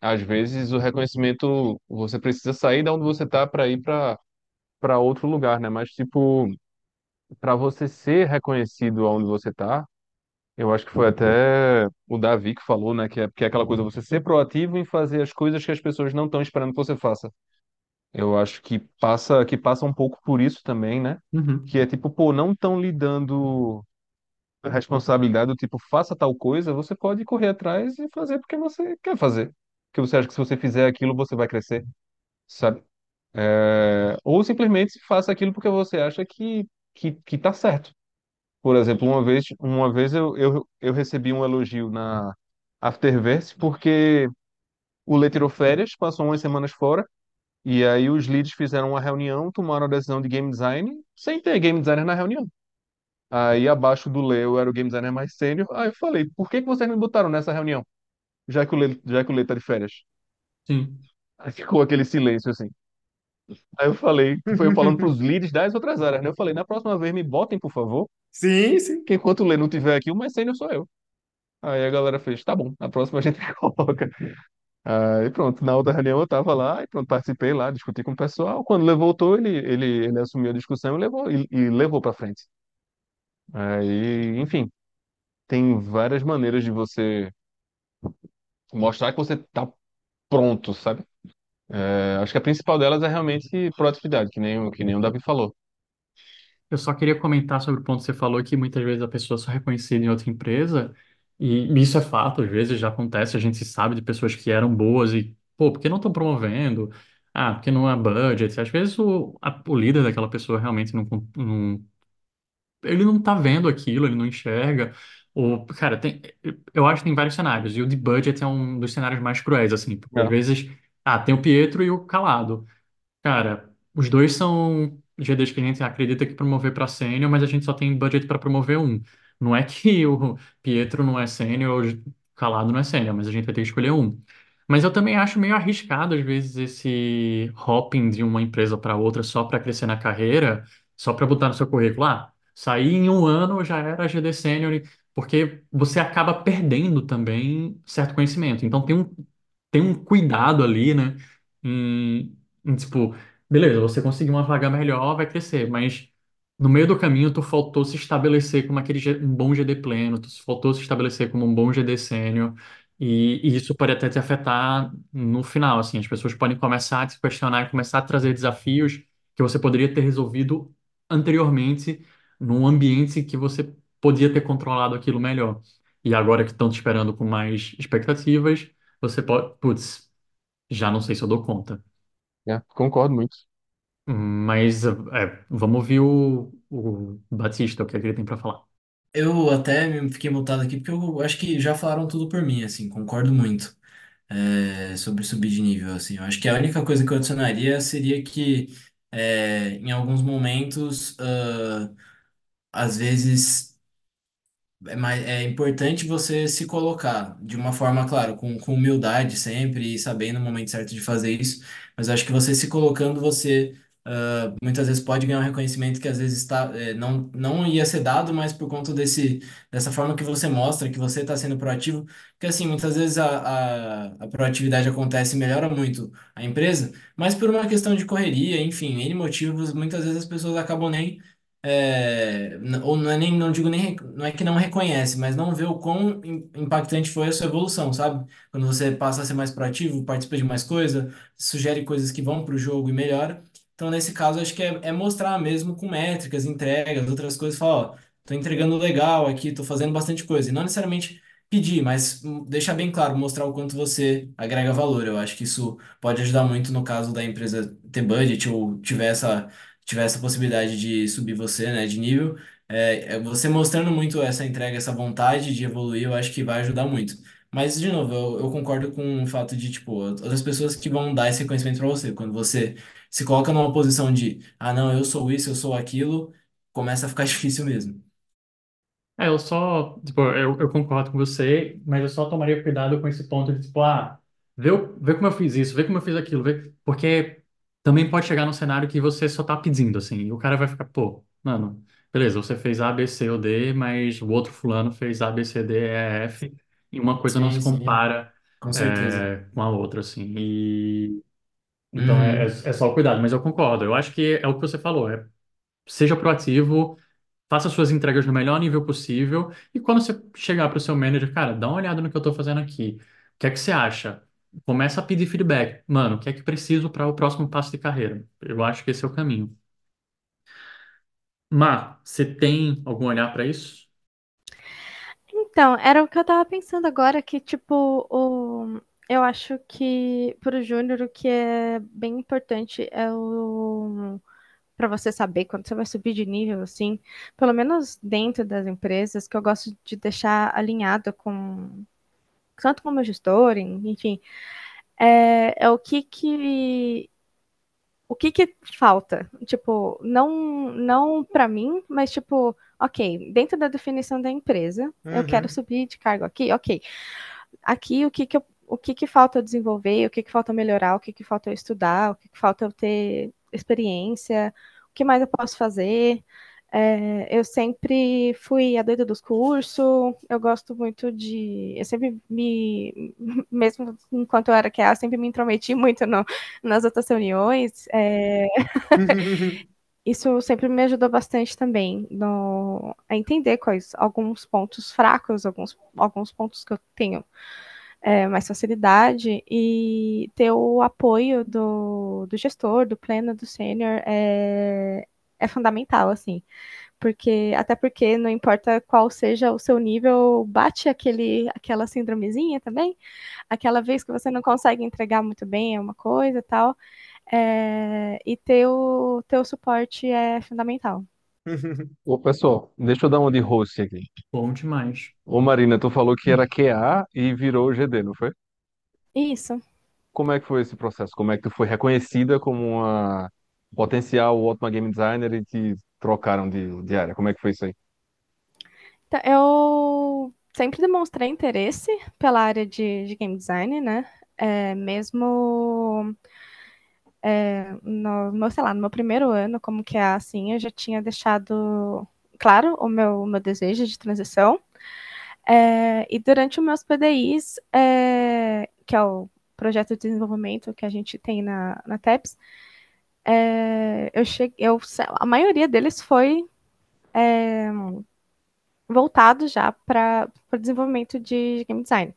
às vezes, o reconhecimento, você precisa sair da onde você tá para ir para para outro lugar, né? Mas, tipo, para você ser reconhecido onde você tá, eu acho que foi até o Davi que falou, né? Que é, que é aquela coisa, você ser proativo em fazer as coisas que as pessoas não estão esperando que você faça. Eu acho que passa, que passa um pouco por isso também, né? uhum. Que é tipo, pô, não estão lhe dando a responsabilidade do tipo, faça tal coisa, você pode correr atrás e fazer porque você quer fazer. Porque você acha que se você fizer aquilo, você vai crescer, sabe? É, Ou simplesmente faça aquilo porque você acha que, que, que tá certo. Por exemplo, uma vez, uma vez eu, eu, eu recebi um elogio na Afterverse porque o Lê tirou férias, passou umas semanas fora, e aí os leads fizeram uma reunião, tomaram a decisão de game design, sem ter game designer na reunião. Aí abaixo do Lê eu era o game designer mais sênior. Aí eu falei, por que que vocês me botaram nessa reunião? Já que o Lê, já que o Lê tá de férias. Sim. Aí ficou aquele silêncio assim. Aí eu falei, foi eu falando pros leads das outras áreas, né? Eu falei, na próxima vez me botem, por favor, Sim, sim. que enquanto o Lê não tiver aqui, o mais sênior sou eu. Aí a galera fez, tá bom, na próxima a gente coloca. Aí pronto, na outra reunião eu tava lá, e pronto, participei lá, discuti com o pessoal. Quando Lê voltou, ele, ele, ele assumiu a discussão e levou, e, e levou para frente. Aí, enfim, tem várias maneiras de você mostrar que você tá pronto, sabe? É, acho que a principal delas é realmente proatividade, que nem, o- que nem o Davi falou. Eu só queria comentar sobre o ponto que você falou que muitas vezes a pessoa só é reconhecida em outra empresa, e isso é fato, às vezes já acontece, a gente sabe de pessoas que eram boas e, pô, por que não estão promovendo? Ah, porque não há budget. Às vezes o, a- o líder daquela pessoa realmente não, con- não ele não tá vendo aquilo, ele não enxerga. Ou, cara, tem, eu acho que tem vários cenários, e o de budget é um dos cenários mais cruéis, assim, porque às É, vezes, ah, tem o Pietro e o Calado. Cara, os dois são GDs que a gente acredita que promover para sênior, mas a gente só tem budget para promover um. Não é que o Pietro não é sênior ou o Calado não é sênior, mas a gente vai ter que escolher um. Mas eu também acho meio arriscado, às vezes, esse hopping de uma empresa para outra só para crescer na carreira, só para botar no seu currículo. Ah, saí em um ano, já era GD sênior, porque você acaba perdendo também certo conhecimento. Então tem um, tem um cuidado ali, né? Em, em, tipo, beleza, você conseguiu uma vaga melhor, vai crescer, mas no meio do caminho tu faltou se estabelecer como aquele um bom GD pleno, tu faltou se estabelecer como um bom GD sênior, e, e isso pode até te afetar no final, assim, as pessoas podem começar a te questionar começar a trazer desafios que você poderia ter resolvido anteriormente num ambiente que você podia ter controlado aquilo melhor. E agora que estão te esperando com mais expectativas, você pode, putz, já não sei se eu dou conta. é, concordo muito. Mas é, vamos ouvir o, o Batista, o que é ele tem para falar. Eu até fiquei mutado aqui porque eu acho que já falaram tudo por mim, assim, concordo muito é, sobre subir de nível, assim. Eu acho que a única coisa que eu adicionaria seria que é, em alguns momentos, ah, às vezes é, mais, é importante você se colocar de uma forma, claro, com, com humildade sempre e sabendo o momento certo de fazer isso, mas eu acho que você se colocando, você ah, muitas vezes pode ganhar um reconhecimento que às vezes está, é, não, não ia ser dado, mas por conta desse, dessa forma que você mostra, que você está sendo proativo, porque assim, muitas vezes a, a, a proatividade acontece e melhora muito a empresa, mas por uma questão de correria, enfim, N motivos, muitas vezes as pessoas acabam nem é, ou não é nem, não digo nem, não é que não reconhece, mas não vê o quão im- impactante foi a sua evolução, sabe? Quando você passa a ser mais proativo, participa de mais coisa, sugere coisas que vão para o jogo e melhora. Então, nesse caso, acho que é, é mostrar mesmo com métricas, entregas, outras coisas, falar, ó, tô entregando legal aqui, tô fazendo bastante coisa. E não necessariamente pedir, mas hum, deixar bem claro, mostrar o quanto você agrega valor. Eu acho que isso pode ajudar muito no caso da empresa ter budget ou tiver essa tiver essa possibilidade de subir você, né, de nível, é, é você mostrando muito essa entrega, essa vontade de evoluir, eu acho que vai ajudar muito. Mas, de novo, eu, eu concordo com o fato de, tipo, outras pessoas que vão dar esse reconhecimento para você. Quando você se coloca numa posição de, ah, não, eu sou isso, eu sou aquilo, começa a ficar difícil mesmo. É, eu só, tipo, eu, eu concordo com você, mas eu só tomaria cuidado com esse ponto de, tipo, ah, vê, o- vê como eu fiz isso, vê como eu fiz aquilo, vê, porque também pode chegar num cenário que você só tá pedindo, assim, e o cara vai ficar, pô, mano, beleza, você fez A, B, C ou D, mas o outro fulano fez A, B, C, D, E, F, e uma coisa não Sim, se sim, compara, com certeza. é, com a outra, assim, e então é, é, Uhum. é só o cuidado, mas eu concordo, eu acho que é o que você falou, é, seja proativo, faça suas entregas no melhor nível possível e quando você chegar para o seu manager, cara, dá uma olhada no que eu estou fazendo aqui. O que é que você acha? Começa a pedir feedback. Mano, o que é que preciso para o próximo passo de carreira? Eu acho que esse é o caminho. Má, você tem algum olhar para isso? Então, era o que eu tava pensando agora, que, tipo, o... eu acho que pro Júnior o que é bem importante é o para você saber quando você vai subir de nível, assim, pelo menos dentro das empresas, que eu gosto de deixar alinhado com tanto com o meu gestor, enfim, é, é o que que o que que falta? Tipo, não não para mim, mas tipo, ok, dentro da definição da empresa, eu quero Uhum. subir de cargo aqui, ok. Aqui o que que eu, o que que falta eu desenvolver, o que que falta eu melhorar, o que que falta eu estudar, o que que falta eu ter experiência, o que mais eu posso fazer. É, eu sempre fui a doida dos cursos, eu gosto muito de. Eu sempre me. Mesmo enquanto eu era QA, eu sempre me intrometi muito no, nas outras reuniões. É, isso sempre me ajudou bastante também no, a entender quais alguns pontos fracos, alguns, alguns pontos que eu tenho é, mais facilidade e ter o apoio do, do gestor, do pleno, do sênior é, é fundamental, assim. Porque, até porque não importa qual seja o seu nível, bate aquele, aquela síndromezinha também, aquela vez que você não consegue entregar muito bem uma coisa e tal. É, e ter o, ter o suporte é fundamental. Ô, pessoal, deixa eu dar uma de host aqui. Bom demais. Ô, Marina, tu falou que era QA e virou GD, não foi? Isso. Como é que foi esse processo? Como é que tu foi reconhecida como uma potencial ótima game designer e te trocaram de, de área? Como é que foi isso aí? Então, eu sempre demonstrei interesse pela área de, de game design, né? É, mesmo é, no, meu, sei lá, no meu primeiro ano, como que é assim, eu já tinha deixado claro o meu, o meu desejo de transição. É, e durante os meus PDIs, é, que é o projeto de desenvolvimento que a gente tem na, na TEPS, é, eu cheguei, eu, a maioria deles foi é, voltado já para o desenvolvimento de game design.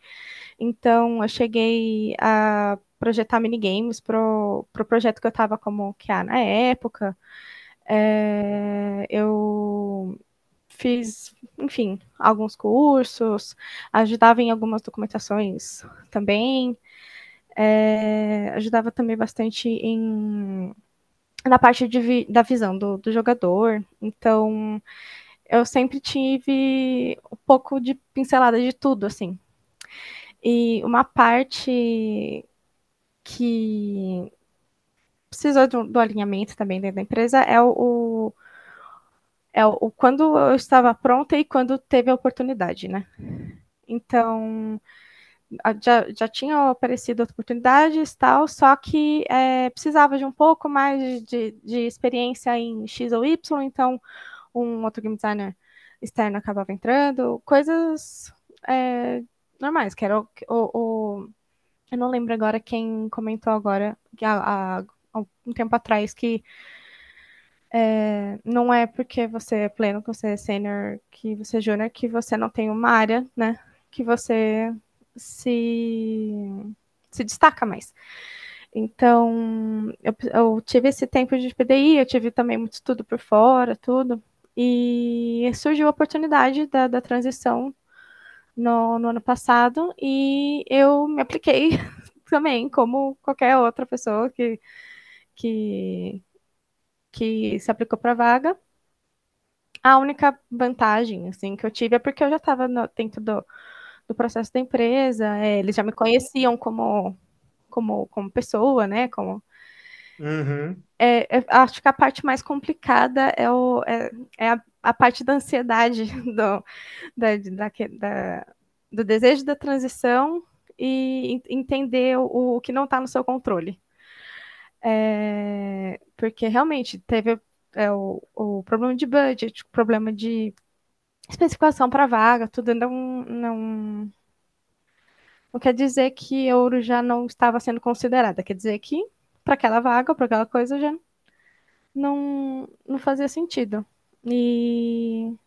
Então, eu cheguei a projetar minigames para o pro projeto que eu estava como QA na época. É, eu fiz, enfim, alguns cursos, ajudava em algumas documentações também, é, ajudava também bastante em na parte de da visão do, do jogador. Então, eu sempre tive um pouco de pincelada de tudo, assim. E uma parte que precisou do, do alinhamento também dentro da empresa é o, o é o, o, quando eu estava pronta e quando teve a oportunidade, né? Então, já, já tinha aparecido oportunidades tal, só que é, precisava de um pouco mais de, de experiência em X ou Y, então um outro game designer externo acabava entrando, coisas é, normais, que era o, o, o, Eu não lembro agora quem comentou agora, há, há um tempo atrás, que é, não é porque você é pleno, que você é sênior, que você é júnior, que você não tem uma área, né? Que você se, se destaca mais. Então, eu, eu, tive esse tempo de PDI, eu tive também muito estudo por fora, tudo. E surgiu a oportunidade da, da transição no, no ano passado e eu me apliquei também, como qualquer outra pessoa que, que, que se aplicou para a vaga. A única vantagem assim, que eu tive é porque eu já estava dentro do, do processo da empresa, é, eles já me conheciam como, como, como pessoa, né? Como, Uhum. É, é, acho que a parte mais complicada é, o, é, é a, a, parte da ansiedade, do, da, da, da, do desejo da transição e entender o, o que não está no seu controle. É, porque realmente teve é, o, o problema de budget, o problema de especificação para vaga, tudo não, não, não quer dizer que ouro já não estava sendo considerada, quer dizer que para aquela vaga, para aquela coisa já não, não fazia sentido. E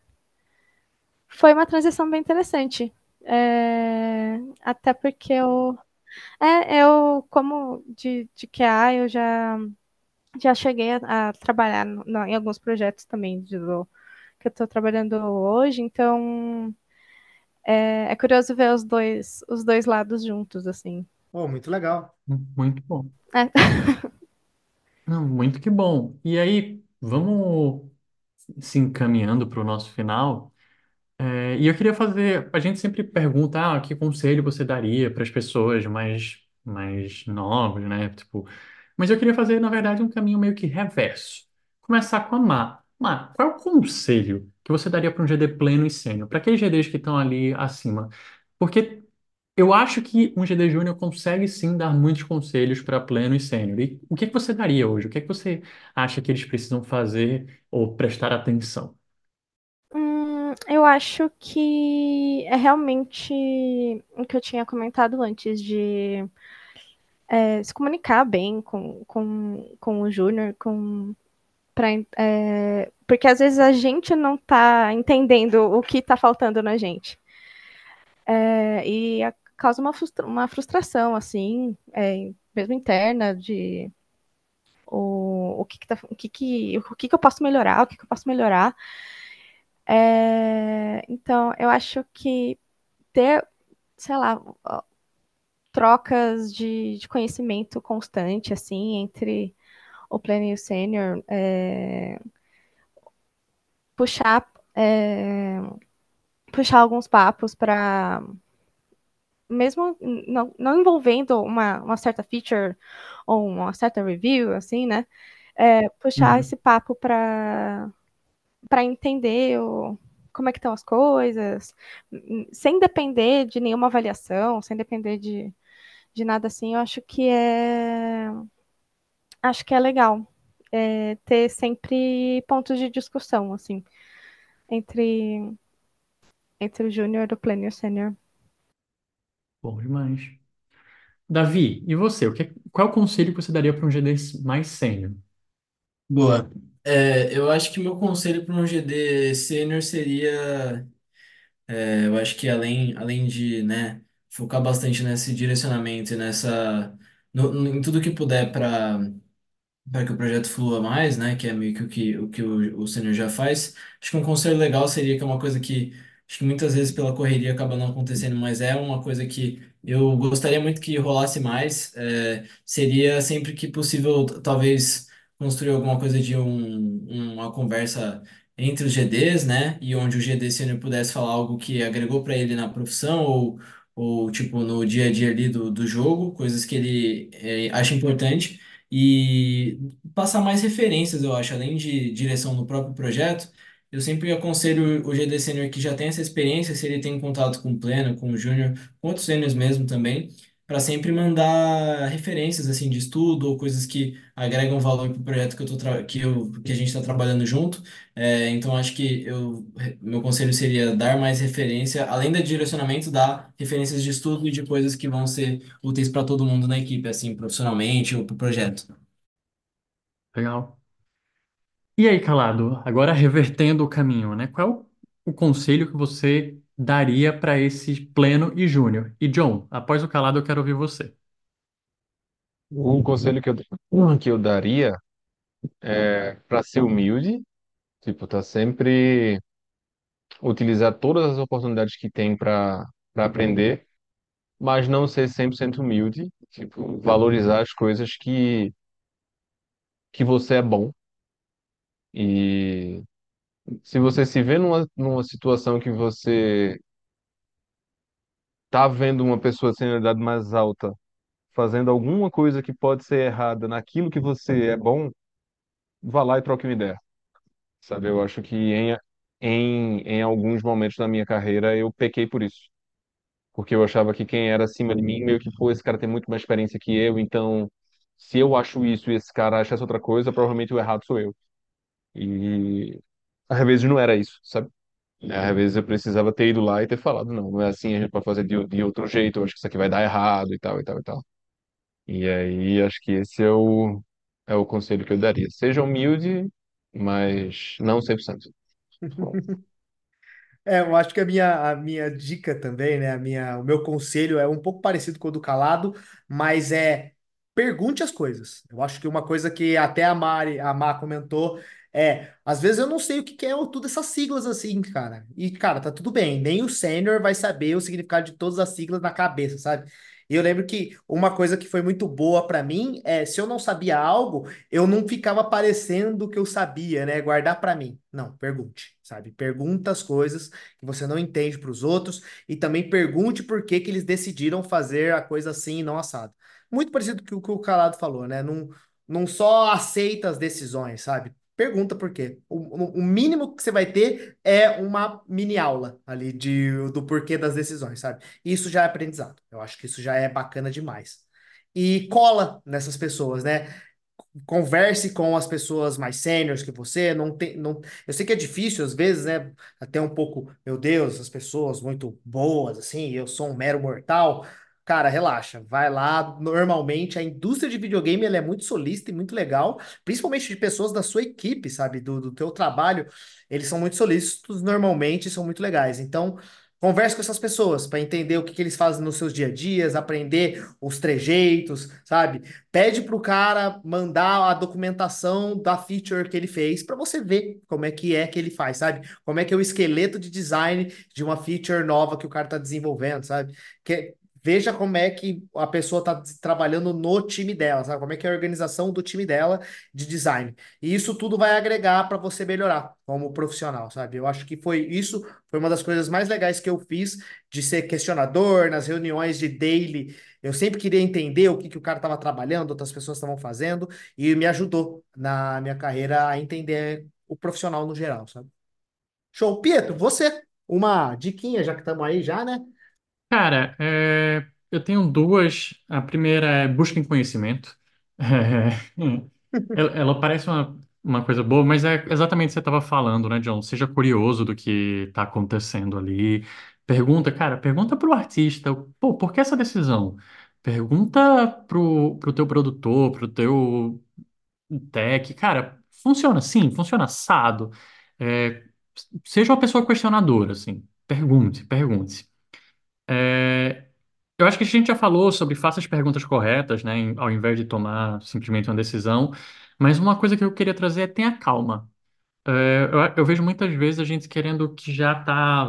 foi uma transição bem interessante. É, até porque eu, é, eu como de, de QA, eu já, já cheguei a, a trabalhar no, no, em alguns projetos também de, do, que eu estou trabalhando hoje, então é, é, curioso ver os dois, os dois lados juntos, assim. Oh, muito legal. Muito bom. É. Não, muito que bom. E aí, vamos se encaminhando para o nosso final. É, e eu queria fazer. A gente sempre pergunta, ah, que conselho você daria para as pessoas mais, mais novas, né? Tipo, mas eu queria fazer, na verdade, um caminho meio que reverso. Começar com a Má. Má, qual é o conselho que você daria para um GD pleno e sênior? Para aqueles GDs que estão ali acima? Porque eu acho que um GD Júnior consegue sim dar muitos conselhos para pleno e sênior. E o que que você daria hoje? O que que você acha que eles precisam fazer ou prestar atenção? Hum, eu acho que é realmente o que eu tinha comentado antes, de é, se comunicar bem com, com, com o Júnior, com, pra, é, porque às vezes a gente não está entendendo o que está faltando na gente. É, e a, causa uma, frustra uma frustração, assim, é, mesmo interna, de o, o, que, que, tá, o, que, que, o que, que eu posso melhorar, o que, que eu posso melhorar. É, então, eu acho que ter, sei lá, trocas de, de conhecimento constante, assim, entre o pleno e o sênior, é, puxar, é, puxar alguns papos para mesmo não, não envolvendo uma, uma, certa feature ou uma certa review, assim, né? É, puxar uhum. esse papo para entender o, como é que estão as coisas, sem depender de nenhuma avaliação, sem depender de, de nada assim, eu acho que é acho que é legal é, ter sempre pontos de discussão, assim, entre entre o júnior, o pleno e o sênior. Bom demais. Davi, e você? O que, qual é o conselho que você daria para um GD mais sênior? Boa. É, eu acho que meu conselho para um GD sênior seria, é, eu acho que além, além de, né, focar bastante nesse direcionamento e nessa, no, no- em tudo que puder para para que o projeto flua mais, né? Que é meio que o que o, que o, o sênior já faz. Acho que um conselho legal seria que é uma coisa que acho que muitas vezes pela correria acaba não acontecendo, mas é uma coisa que eu gostaria muito que rolasse mais. é, seria sempre que possível, talvez construir alguma coisa de um, uma conversa entre os GDs, né? E onde o GD sênior pudesse falar algo que agregou para ele na profissão ou, ou tipo no dia a dia ali do, do jogo, coisas que ele é, acha importante e passar mais referências, eu acho, além de direção no próprio projeto. Eu sempre aconselho o GD Sênior que já tem essa experiência, se ele tem contato com o Pleno, com o Júnior, com outros sêniors mesmo também, para sempre mandar referências assim de estudo ou coisas que agregam valor para o projeto que eu tô que eu, que a gente está trabalhando junto. É, então acho que eu, meu conselho seria dar mais referência, além do direcionamento, dar referências de estudo e de coisas que vão ser úteis para todo mundo na equipe, assim, profissionalmente ou para o projeto. Legal. E aí, Calado, agora revertendo o caminho, né? Qual o, o conselho que você daria para esse pleno e júnior? E John, após o Calado, eu quero ouvir você. O conselho que eu, que eu daria é para ser humilde, tipo, tá sempre utilizar todas as oportunidades que tem para para aprender, mas não ser 100% humilde, tipo, valorizar as coisas que que você é bom e se você se vê numa, numa situação que você tá vendo uma pessoa de senioridade mais alta fazendo alguma coisa que pode ser errada naquilo que você é bom, vá lá e troque uma ideia. Sabe, eu acho que em, em, em alguns momentos da minha carreira eu pequei por isso. Porque eu achava que quem era acima de mim, meio que, pô, esse cara tem muito mais experiência que eu, então se eu acho isso e esse cara acha essa outra coisa, provavelmente o errado sou eu. E às vezes não era isso, sabe? Às vezes eu precisava ter ido lá e ter falado, não, não é assim, a gente pode fazer de, de outro jeito, eu acho que isso aqui vai dar errado e tal, e tal, e tal. E aí acho que esse é o, é o conselho que eu daria. Seja humilde, mas não 100%. É, eu acho que a minha, a minha dica também, né? A minha, o meu conselho é um pouco parecido com o do Calado, mas é pergunte as coisas. Eu acho que uma coisa que até a Mari, a Má comentou é, às vezes eu não sei o que que é todas essas siglas assim, cara. E, cara, tá tudo bem, nem o sênior vai saber o significado de todas as siglas na cabeça, sabe? E eu lembro que uma coisa que foi muito boa pra mim é, se eu não sabia algo, eu não ficava parecendo que eu sabia, né? Guardar pra mim. Não, pergunte, sabe? Pergunta as coisas que você não entende para os outros e também pergunte por que que eles decidiram fazer a coisa assim e não assado. Muito parecido com o que o Calado falou, né? Não, não só aceita as decisões, sabe? Pergunta por quê. O, o- mínimo que você vai ter é uma mini aula ali de, do porquê das decisões, sabe? Isso já é aprendizado. Eu acho que isso já é bacana demais. E cola nessas pessoas, né? converse com as pessoas mais sêniores que você, não tem, não, eu sei que é difícil às vezes, né, até um pouco, meu Deus, as pessoas muito boas, assim, eu sou um mero mortal, cara, relaxa, vai lá, normalmente a indústria de videogame, ela é muito solista e muito legal, principalmente de pessoas da sua equipe, sabe, do, do teu trabalho, eles são muito solícitos normalmente, são muito legais, então... Converse com essas pessoas para entender o que, que eles fazem nos seus dia a dias, aprender os trejeitos, sabe? Pede para o cara mandar a documentação da feature que ele fez para você ver como é que é que ele faz, sabe? Como é que é o esqueleto de design de uma feature nova que o cara está desenvolvendo, sabe? Que, veja como é que a pessoa está trabalhando no time dela, sabe? Como é que é a organização do time dela de design. E isso tudo vai agregar para você melhorar como profissional, sabe? Eu acho que foi isso, foi uma das coisas mais legais que eu fiz de ser questionador nas reuniões de daily eu sempre queria entender o que, que o cara estava trabalhando, outras pessoas estavam fazendo, e me ajudou na minha carreira a entender o profissional no geral, sabe? Show. Pietro, você, uma diquinha, já que estamos aí já, né? Cara, é, eu tenho duas. A primeira é busquem conhecimento. É, ela, ela parece uma, uma coisa boa, mas é exatamente o que você estava falando, né, John? Seja curioso do que está acontecendo ali. Pergunta, cara, pergunta pro artista, pô, por que essa decisão? Pergunta pro, pro teu produtor, pro teu tech. Cara, funciona sim, funciona assado. É, seja uma pessoa questionadora, assim. Pergunte, pergunte. É, eu acho que a gente já falou sobre faça as perguntas corretas, né, ao invés de tomar simplesmente uma decisão. Mas uma coisa que eu queria trazer é tenha calma. É, eu, eu vejo muitas vezes a gente querendo que já tá.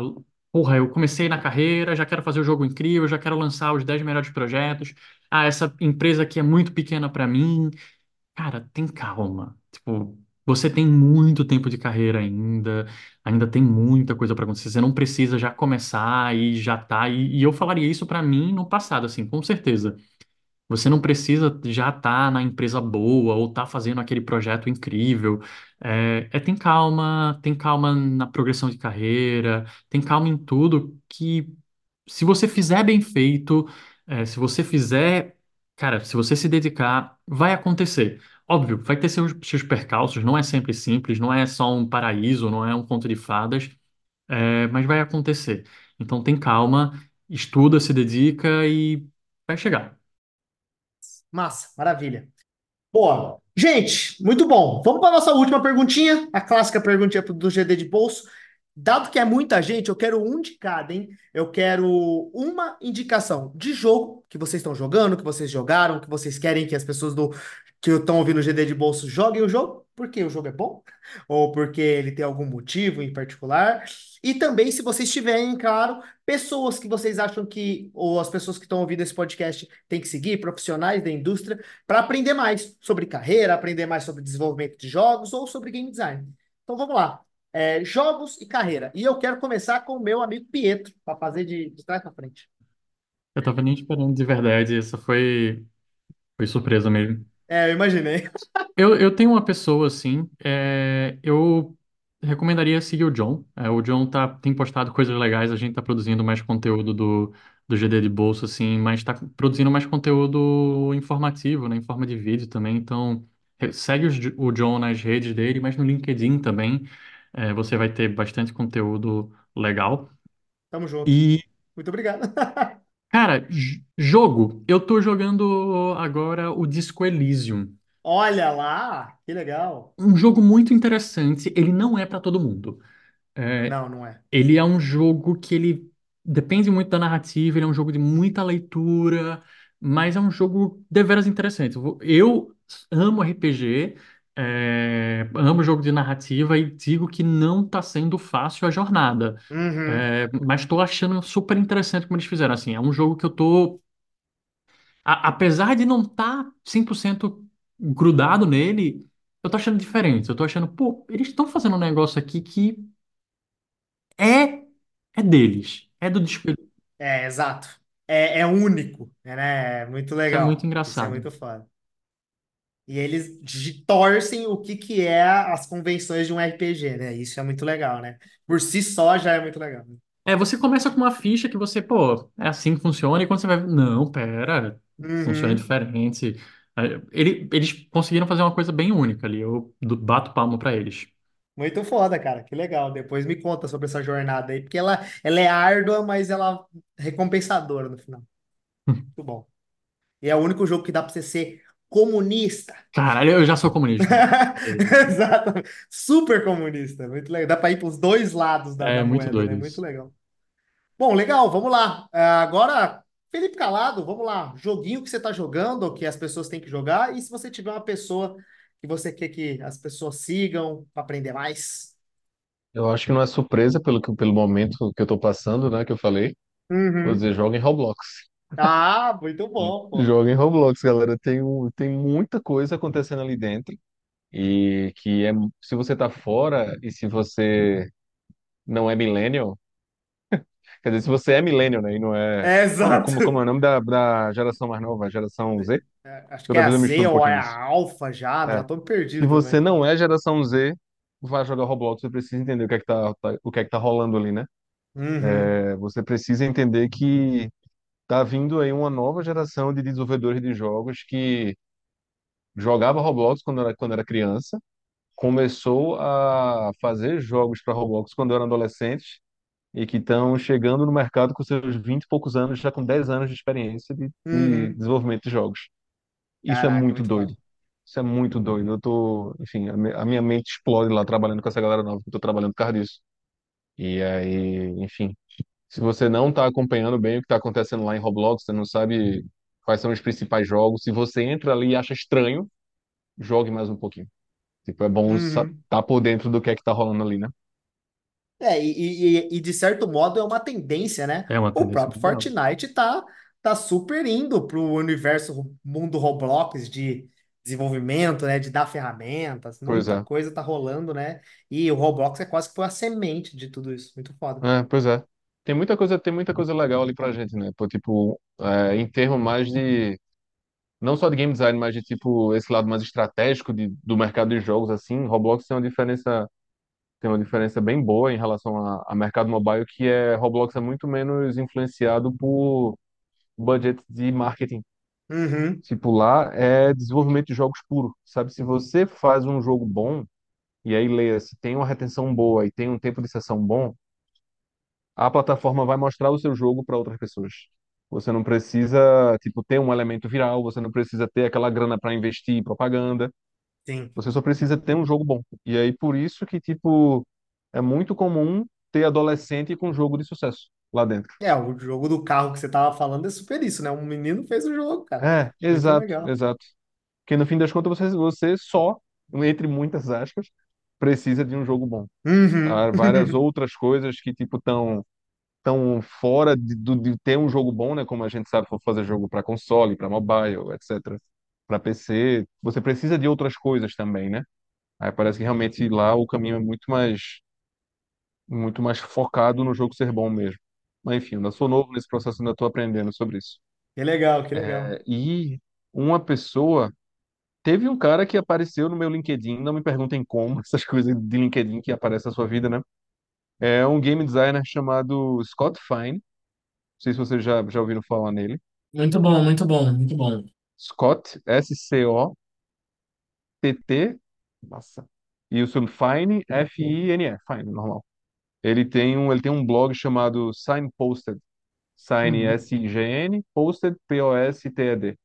Porra, eu comecei na carreira, já quero fazer o jogo incrível, já quero lançar os 10 melhores projetos. Ah, essa empresa aqui é muito pequena para mim. Cara, tem calma. Tipo, você tem muito tempo de carreira ainda, ainda tem muita coisa para acontecer. Você não precisa já começar e já tá. E, e eu falaria isso para mim no passado, assim, com certeza. Você não precisa já estar na empresa boa ou estar fazendo aquele projeto incrível. É, é tem calma, tem calma na progressão de carreira, tem calma em tudo que, se você fizer bem feito, é, se você fizer, cara, se você se dedicar, vai acontecer. Óbvio, vai ter seus, seus percalços, não é sempre simples, não é só um paraíso, não é um conto de fadas, é, mas vai acontecer. Então tem calma, estuda, se dedica e vai chegar. Massa, maravilha. Boa. Gente, muito bom. Vamos para a nossa última perguntinha, a clássica perguntinha do GD de bolso. Dado que é muita gente, eu quero um de cada, hein? Eu quero uma indicação de jogo que vocês estão jogando, que vocês jogaram, que vocês querem que as pessoas do que estão ouvindo o GD de bolso joguem o jogo, porque o jogo é bom, ou porque ele tem algum motivo em particular. E também, se vocês tiverem, claro, pessoas que vocês acham que, ou as pessoas que estão ouvindo esse podcast têm que seguir, profissionais da indústria, para aprender mais sobre carreira, aprender mais sobre desenvolvimento de jogos ou sobre game design. Então vamos lá. É, jogos e carreira. E eu quero começar com o meu amigo Pietro, para fazer de, de trás para frente. Eu tava nem esperando de verdade, essa foi, foi surpresa mesmo. É, eu imaginei. Eu, eu tenho uma pessoa assim, é, eu recomendaria seguir o John. É, o John tá, tem postado coisas legais, a gente tá produzindo mais conteúdo do, do GD de bolsa, assim, mas tá produzindo mais conteúdo informativo, né, em forma de vídeo também. Então, re- segue os- o John nas redes dele, mas no LinkedIn também. é, você vai ter bastante conteúdo legal. Tamo junto. E, Muito obrigado. cara, j- jogo. Eu tô jogando agora o Disco Elysium. Olha lá, que legal. Um jogo muito interessante. Ele não é para todo mundo. É, Não, não é. ele é um jogo que ele depende muito da narrativa, ele é um jogo de muita leitura, mas é um jogo deveras interessante. Eu vou- eu amo RPG, é, amo jogo de narrativa e digo que não está sendo fácil a jornada. Uhum. É, mas estou achando super interessante como eles fizeram. Assim, é um jogo que eu tô, a- apesar de não estar 100% grudado nele, eu tô achando diferente. Eu tô achando, pô, eles estão fazendo um negócio aqui que é é deles, é do Desperdício. É, exato. É, é único, né? É muito Isso é muito legal. Isso é engraçado. muito foda. E eles torcem o que que é as convenções de um RPG, né? Isso é muito legal, né? Por si só já é muito legal. É, você começa com uma ficha que você, pô, é assim que funciona, e quando você vai, não, pera, funciona Uhum. diferente. É, ele- eles conseguiram fazer uma coisa bem única ali, eu bato palma pra eles. Muito foda, cara. Que legal. Depois me conta sobre essa jornada aí, porque ela, ela é árdua, mas ela é recompensadora no final. Muito bom. E é o único jogo que dá pra você ser comunista. Caralho, eu já sou comunista. Exatamente. Super comunista. Muito legal. Dá pra ir pros dois lados da, É da muito moeda, né? doido Muito isso. legal. Bom, legal, vamos lá. Ah, agora, Felipe Calado, vamos lá. Joguinho que você está jogando, que as pessoas têm que jogar, e se você tiver uma pessoa que você quer que as pessoas sigam para aprender mais. Eu acho que não é surpresa pelo, que- pelo momento que eu tô passando, né, que eu falei. Vou Uhum. dizer, joga em Roblox. Ah, muito bom, pô. Joga em Roblox, galera. Tem, um- tem muita coisa acontecendo ali dentro. E que é, se você tá fora e se você não é millennial, quer dizer, se você é millennial, né, e não é. É, Como, exato. como, como é o nome da, da geração mais nova? Geração Z? É, acho que é Toda a vez eu Z misturo um ou é pouquinho a isso. Alpha já, já É. tô Se perdido você também. não é geração Z, vai jogar Roblox, você precisa entender o que é que tá, tá- o que é que tá rolando ali, né? Uhum. É, você precisa entender que tá vindo aí uma nova geração de desenvolvedores de jogos que jogava Roblox quando era, quando era criança, começou a fazer jogos para Roblox quando eram adolescentes e que estão chegando no mercado com seus 20 e poucos anos, já com 10 anos de experiência de, de Uhum. desenvolvimento de jogos. Isso é Caraca, muito muito doido. foda. Isso é muito doido. Eu tô, enfim, a mi- a minha mente explode lá trabalhando com essa galera nova que eu tô trabalhando por causa disso. E aí, enfim, se você não está acompanhando bem o que está acontecendo lá em Roblox, você não sabe quais são os principais jogos, se você entra ali e acha estranho, jogue mais um pouquinho. Tipo, é bom estar Uhum. por dentro do que é que tá rolando ali, né? É, e, e, e de certo modo é uma tendência, né? É uma O tendência próprio. Fortnite tá, tá super indo pro universo mundo Roblox de desenvolvimento, né? De dar ferramentas, Pois muita é. coisa tá rolando, né? E o Roblox é quase que foi a semente de tudo isso. Muito foda. É, pois é. Tem muita coisa, tem muita coisa legal ali pra gente, né? Pô, tipo, é, em termos mais de, não só de game design, mas de tipo, esse lado mais estratégico de, do mercado de jogos, assim, Roblox tem uma diferença, tem uma diferença bem boa em relação a, a mercado mobile, que é, Roblox é muito menos influenciado por budget de marketing. Uhum, Tipo, lá é desenvolvimento de jogos puro, sabe? Se você faz um jogo bom, e aí leia, se tem uma retenção boa e tem um tempo de sessão bom, a plataforma vai mostrar o seu jogo para outras pessoas. Você não precisa, tipo, ter um elemento viral, você não precisa ter aquela grana para investir em propaganda, sim. você só precisa ter um jogo bom. E aí por isso que, tipo, é muito comum ter adolescente com jogo de sucesso lá dentro. É, o jogo do carro que você tava falando é super isso, né? Um menino fez o jogo, cara. É, Muito exato, legal. exato. Porque no fim das contas você, você só, entre muitas aspas, precisa de um jogo bom. Uhum. Há várias outras coisas que, tipo, estão tão fora de, de ter um jogo bom, né? Como a gente sabe, for fazer jogo para console, para mobile, etc. Para PC, você precisa de outras coisas também, né? Aí parece que realmente lá o caminho é muito mais, muito mais focado no jogo ser bom mesmo. Mas enfim, eu ainda sou novo nesse processo, ainda estou aprendendo sobre isso. Que legal, que legal. É, e uma pessoa, teve um cara que apareceu no meu LinkedIn, não me perguntem como, essas coisas de LinkedIn que aparecem na sua vida, né? É um game designer chamado Scott Fine. Não sei se vocês já, já ouviram falar nele. Muito bom, muito bom, muito bom. Scott, S-C-O-T-T, nossa, e o seu Fine, F-I-N-E, Fine, normal. Ele tem um, ele tem um blog chamado Signposted, Sign, Uhum. S-I-G-N, Posted, P-O-S-T-E-D.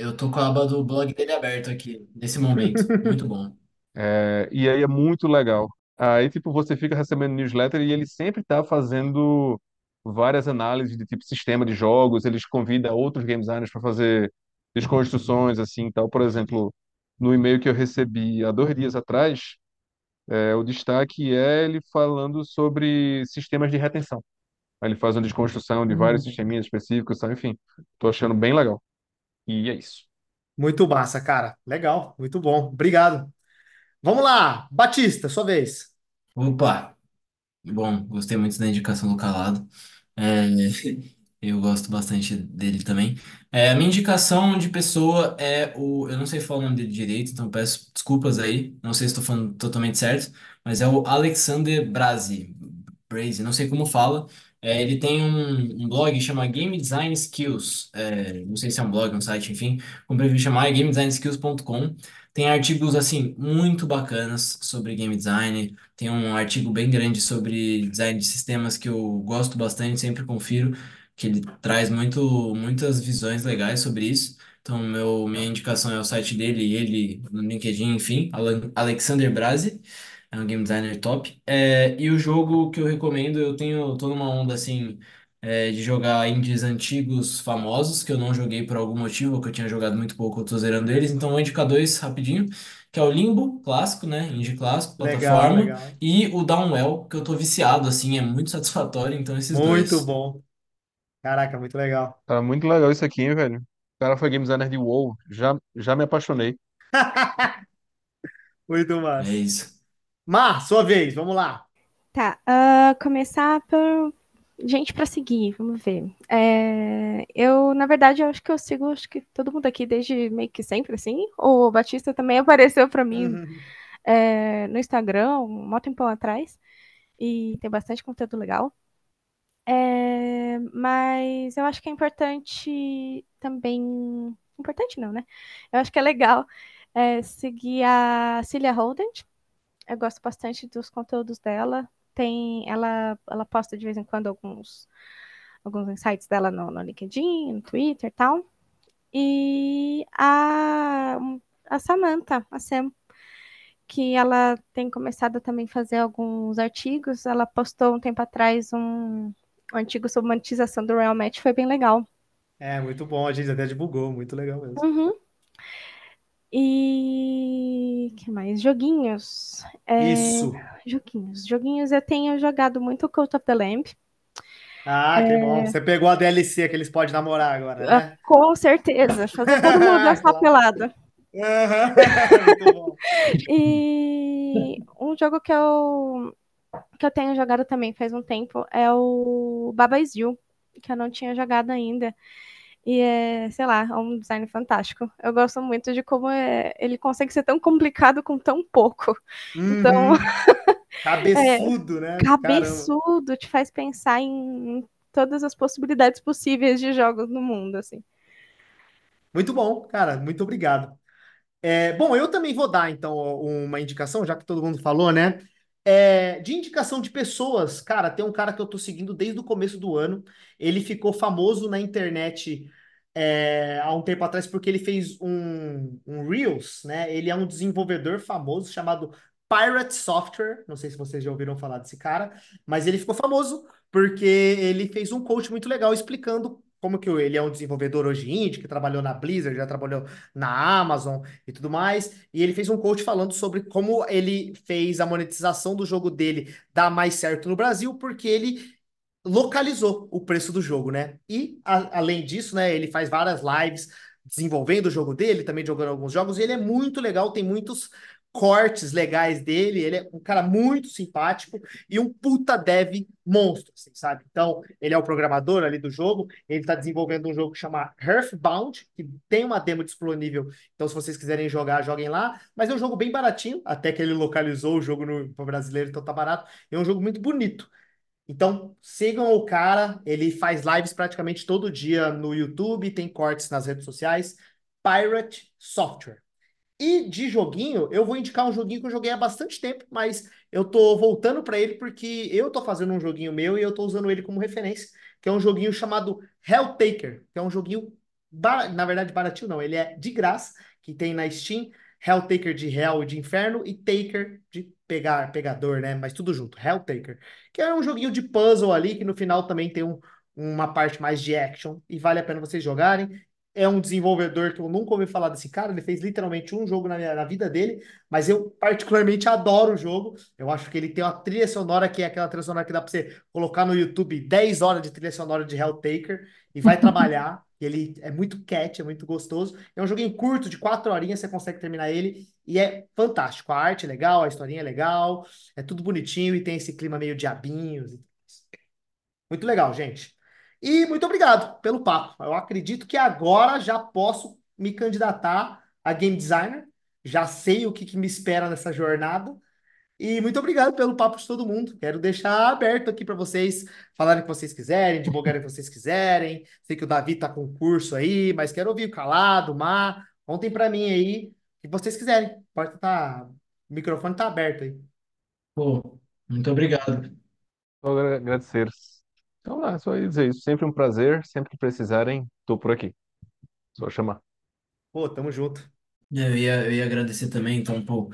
Eu tô com a aba do blog dele aberto aqui, nesse momento. Muito bom. É, e aí é muito legal. Aí, tipo, você fica recebendo newsletter e ele sempre tá fazendo várias análises de tipo sistema de jogos, eles convidam outros game designers para fazer desconstruções, assim, e tal. Por exemplo, no e-mail que eu recebi há dois dias atrás, é, o destaque é ele falando sobre sistemas de retenção. Aí ele faz uma desconstrução de vários Uhum. sisteminhas específicos, tá? Enfim, tô achando bem legal. E é isso. Muito massa, cara. Legal, muito bom. Obrigado. Vamos lá, Batista, sua vez. Opa! Bom, gostei muito da indicação do Calado. É, eu gosto bastante dele também. É, a minha indicação de pessoa é o. Eu não sei falar o nome dele direito, então peço desculpas aí. Não sei se estou falando totalmente certo, mas é o Alexander Brazi. Brazi, não sei como fala. É, ele tem um, um blog chama Game Design Skills. É, não sei se é um blog, um site, enfim. Como prefiro chamar, é gamedesign.skills.com. Tem artigos, assim, muito bacanas sobre game design. Tem um artigo bem grande sobre design de sistemas que eu gosto bastante, sempre confiro, que ele traz muito, muitas visões legais sobre isso. Então, meu, minha indicação é o site dele, ele no LinkedIn, enfim, Alexander Brazi, é um game designer top. É, e o jogo que eu recomendo, eu tenho, tô numa onda assim, é, de jogar indies antigos famosos, que eu não joguei por algum motivo, ou que eu tinha jogado muito pouco, eu tô zerando eles. Então, vou indicar dois rapidinho que é o Limbo, clássico, né? Indie clássico, Legal, plataforma, legal. e o Downwell, que eu tô viciado, assim, é muito satisfatório, então esses Muito dois. bom. Caraca, muito legal. Tá muito legal isso aqui, hein, velho? O cara foi game designer de WoW. Já, já me apaixonei. Muito É massa. isso. Mar, sua vez, vamos lá. Tá, ah, começar por gente pra seguir, vamos ver. É, eu, na verdade, eu acho que eu sigo acho que todo mundo aqui desde meio que sempre, assim. O Batista também apareceu pra mim Uhum. é, no Instagram, um tempão atrás, e tem bastante conteúdo legal. É, mas eu acho que é importante também. Importante não, né? Eu acho que é legal é, seguir a Cilia Holden. Eu gosto bastante dos conteúdos dela. Tem, ela, ela posta de vez em quando alguns, alguns insights dela no, no LinkedIn, no Twitter e tal. E a, a Samantha, a Sam, que ela tem começado a também fazer alguns artigos. Ela postou um tempo atrás um, um artigo sobre monetização do Real Match, foi bem legal. É, muito bom, a gente até divulgou, muito legal mesmo. Uhum. E que mais? Joguinhos. É, Isso. joguinhos. Joguinhos eu tenho jogado muito Cult of the Lamb. Ah, que bom. Você pegou a DLC que eles podem namorar agora, Ah, né? Com certeza. Fazer todo mundo Claro. pelada. Bom. E um jogo que eu, que eu tenho jogado também faz um tempo é o Baba Is You, que eu não tinha jogado ainda. E é, sei lá, é um design fantástico. Eu gosto muito de como é, ele consegue ser tão complicado com tão pouco. Então, Uhum. Cabeçudo, né? Caramba. cabeçudo, te faz pensar em todas as possibilidades possíveis de jogos no mundo, assim. Muito bom, cara. Muito obrigado. É, bom, eu também vou dar, então, uma indicação, já que todo mundo falou, né? É, de indicação de pessoas, cara, tem um cara que eu tô seguindo desde o começo do ano. Ele ficou famoso na internet é, há um tempo atrás porque ele fez um, um Reels, né? Ele é um desenvolvedor famoso chamado Pirate Software. Não sei se vocês já ouviram falar desse cara, mas ele ficou famoso porque ele fez um coach muito legal explicando como que ele é um desenvolvedor hoje indie, que trabalhou na Blizzard, já trabalhou na Amazon e tudo mais. E ele fez um coach falando sobre como ele fez a monetização do jogo dele dar mais certo no Brasil, porque ele localizou o preço do jogo, né? E a, além disso, né, ele faz várias lives desenvolvendo o jogo dele, também jogando alguns jogos, e ele é muito legal, tem muitos cortes legais dele, ele é um cara muito simpático e um puta dev monstro, assim, sabe? Então, ele é o programador ali do jogo, ele tá desenvolvendo um jogo que chama Earthbound, que tem uma demo disponível, então se vocês quiserem jogar, joguem lá, mas é um jogo bem baratinho, até que ele localizou o jogo no brasileiro, então tá barato, é um jogo muito bonito. Então, sigam o cara, ele faz lives praticamente todo dia no YouTube, tem cortes nas redes sociais, Pirate Software. E de joguinho, eu vou indicar um joguinho que eu joguei há bastante tempo, mas eu tô voltando para ele porque eu tô fazendo um joguinho meu e eu tô usando ele como referência, que é um joguinho chamado Helltaker, que é um joguinho, na verdade, baratinho não, ele é de graça, que tem na Steam, Helltaker de Hell e de Inferno e Taker de pegar, pegador, né? Mas tudo junto, Helltaker, que é um joguinho de puzzle ali que no final também tem um, uma parte mais de action e vale a pena vocês jogarem. É um desenvolvedor que eu nunca ouvi falar desse cara, ele fez literalmente um jogo na, minha, na vida dele, mas eu particularmente adoro o jogo. Eu acho que ele tem uma trilha sonora que é aquela trilha sonora que dá para você colocar no YouTube 10 horas de trilha sonora de Helltaker e vai trabalhar. Ele é muito cat, é muito gostoso. É um joguinho curto, de quatro horinhas, você consegue terminar ele. E é fantástico. A arte é legal, a historinha é legal, é tudo bonitinho e tem esse clima meio diabinhos. Muito legal, gente. E muito obrigado pelo papo. Eu acredito que agora já posso me candidatar a game designer. Já sei o que, que me espera nessa jornada. E muito obrigado pelo papo de todo mundo. Quero deixar aberto aqui para vocês falarem o que vocês quiserem, divulgarem o que vocês quiserem. Sei que o Davi está com curso aí, mas quero ouvir o Calado, o Mar. Contem para mim aí o que vocês quiserem. Pode. Tá... O microfone está aberto aí. Pô, muito obrigado. Só agradecer. Então, é só dizer isso. Sempre um prazer. Sempre que precisarem, estou por aqui. Só chamar. Pô, tamo junto. Eu ia, eu ia agradecer também, então, pô.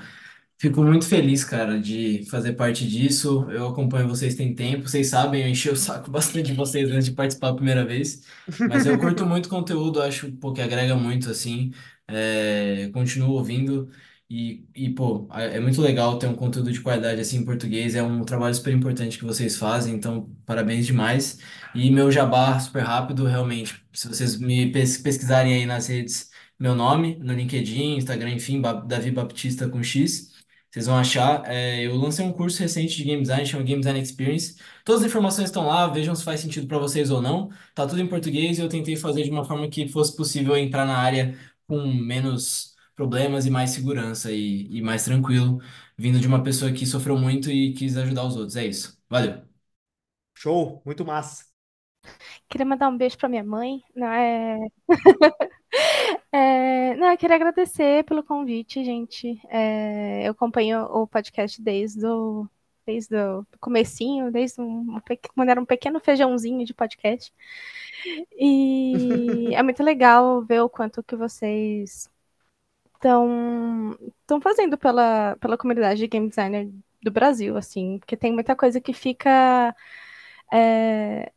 Fico muito feliz, cara, de fazer parte disso. Eu acompanho vocês tem tempo, vocês sabem, eu enchi o saco bastante de vocês antes de participar a primeira vez. Mas eu curto muito conteúdo, acho pô, que agrega muito, assim. É, continuo ouvindo e, e, pô, é muito legal ter um conteúdo de qualidade assim em português. É um trabalho super importante que vocês fazem, então parabéns demais. E meu jabá super rápido, realmente, se vocês me pesquisarem aí nas redes, meu nome, no LinkedIn, Instagram, enfim, Davi Baptista com X. Vocês vão achar. É, eu lancei um curso recente de Game Design, chama Game Design Experience. Todas as informações estão lá, vejam se faz sentido para vocês ou não. Tá tudo em português e eu tentei fazer de uma forma que fosse possível entrar na área com menos problemas e mais segurança e, e mais tranquilo, vindo de uma pessoa que sofreu muito e quis ajudar os outros. É isso. Valeu. Show, muito massa. Queria mandar um beijo para minha mãe. Não é... é... Não, eu queria agradecer pelo convite, gente. É... Eu acompanho o podcast desde o desde o comecinho, desde um, quando era um pequeno feijãozinho de podcast. E é muito legal ver o quanto que vocês estão estão fazendo pela, pela comunidade de game designer do Brasil, assim, porque tem muita coisa que fica é,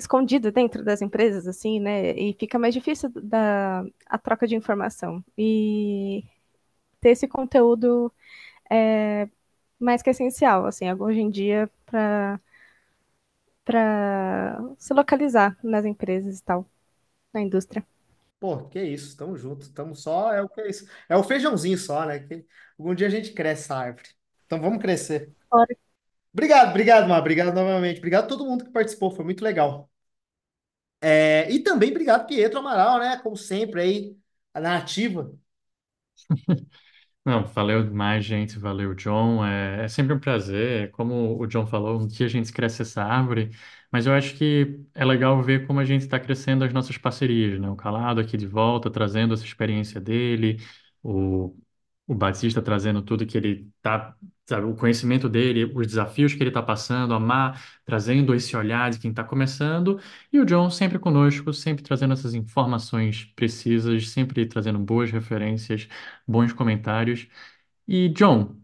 escondido dentro das empresas, assim, né? E fica mais difícil da, a troca de informação. E ter esse conteúdo é mais que essencial, assim, hoje em dia, para para se localizar nas empresas e tal, na indústria. Pô, que isso, tamo junto, tamo só, é o que é isso. É o feijãozinho só, né? Que algum dia a gente cresce essa árvore. Então vamos crescer. Obrigado, obrigado, Mar, obrigado novamente. Obrigado a todo mundo que participou, foi muito legal. É, e também obrigado, Pietro Amaral, né? Como sempre aí, na ativa. Não, valeu demais, gente. Valeu, John. É, é sempre um prazer. Como o John falou, um dia a gente cresce essa árvore, mas eu acho que é legal ver como a gente está crescendo as nossas parcerias, né? O Calado aqui de volta, trazendo essa experiência dele, o, o Batista trazendo tudo que ele tá, sabe, o conhecimento dele, os desafios que ele está passando, a Mar trazendo esse olhar de quem está começando, e o John sempre conosco, sempre trazendo essas informações precisas, sempre trazendo boas referências bons comentários. E, John,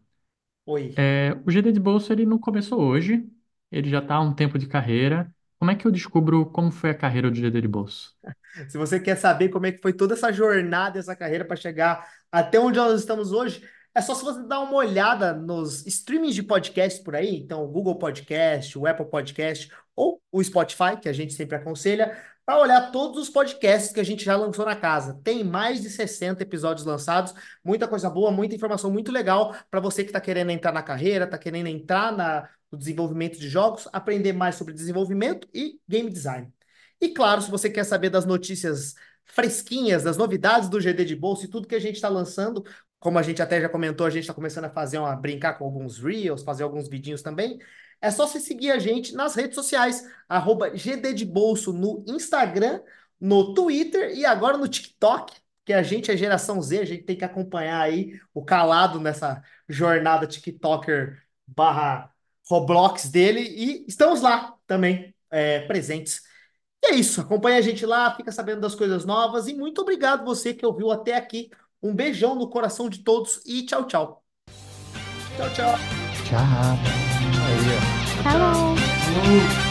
Oi. é, o GD de Bolsa ele não começou hoje, ele já está há um tempo de carreira. Como é que eu descubro como foi a carreira do GD de Bolsa? Se você quer saber como é que foi toda essa jornada, essa carreira para chegar até onde nós estamos hoje, é só se você dar uma olhada nos streamings de podcast por aí, então o Google Podcast, o Apple Podcast ou o Spotify, que a gente sempre aconselha, para olhar todos os podcasts que a gente já lançou na casa. Tem mais de 60 episódios lançados, muita coisa boa, muita informação muito legal para você que está querendo entrar na carreira, está querendo entrar na, no desenvolvimento de jogos, aprender mais sobre desenvolvimento e game design. E claro, se você quer saber das notícias fresquinhas, das novidades do GD de bolsa e tudo que a gente está lançando, como a gente até já comentou, a gente está começando a fazer uma brincar com alguns reels, fazer alguns vidinhos também. É só você seguir a gente nas redes sociais, arroba GD de Bolso no Instagram, no Twitter e agora no TikTok, que a gente é geração Z, a gente tem que acompanhar aí o calado nessa jornada TikToker barra Roblox dele e estamos lá também é, presentes. E é isso, acompanha a gente lá, fica sabendo das coisas novas e muito obrigado você que ouviu até aqui. Um beijão no coração de todos e tchau, tchau. Tchau, tchau. Tchau. Hello. Uh.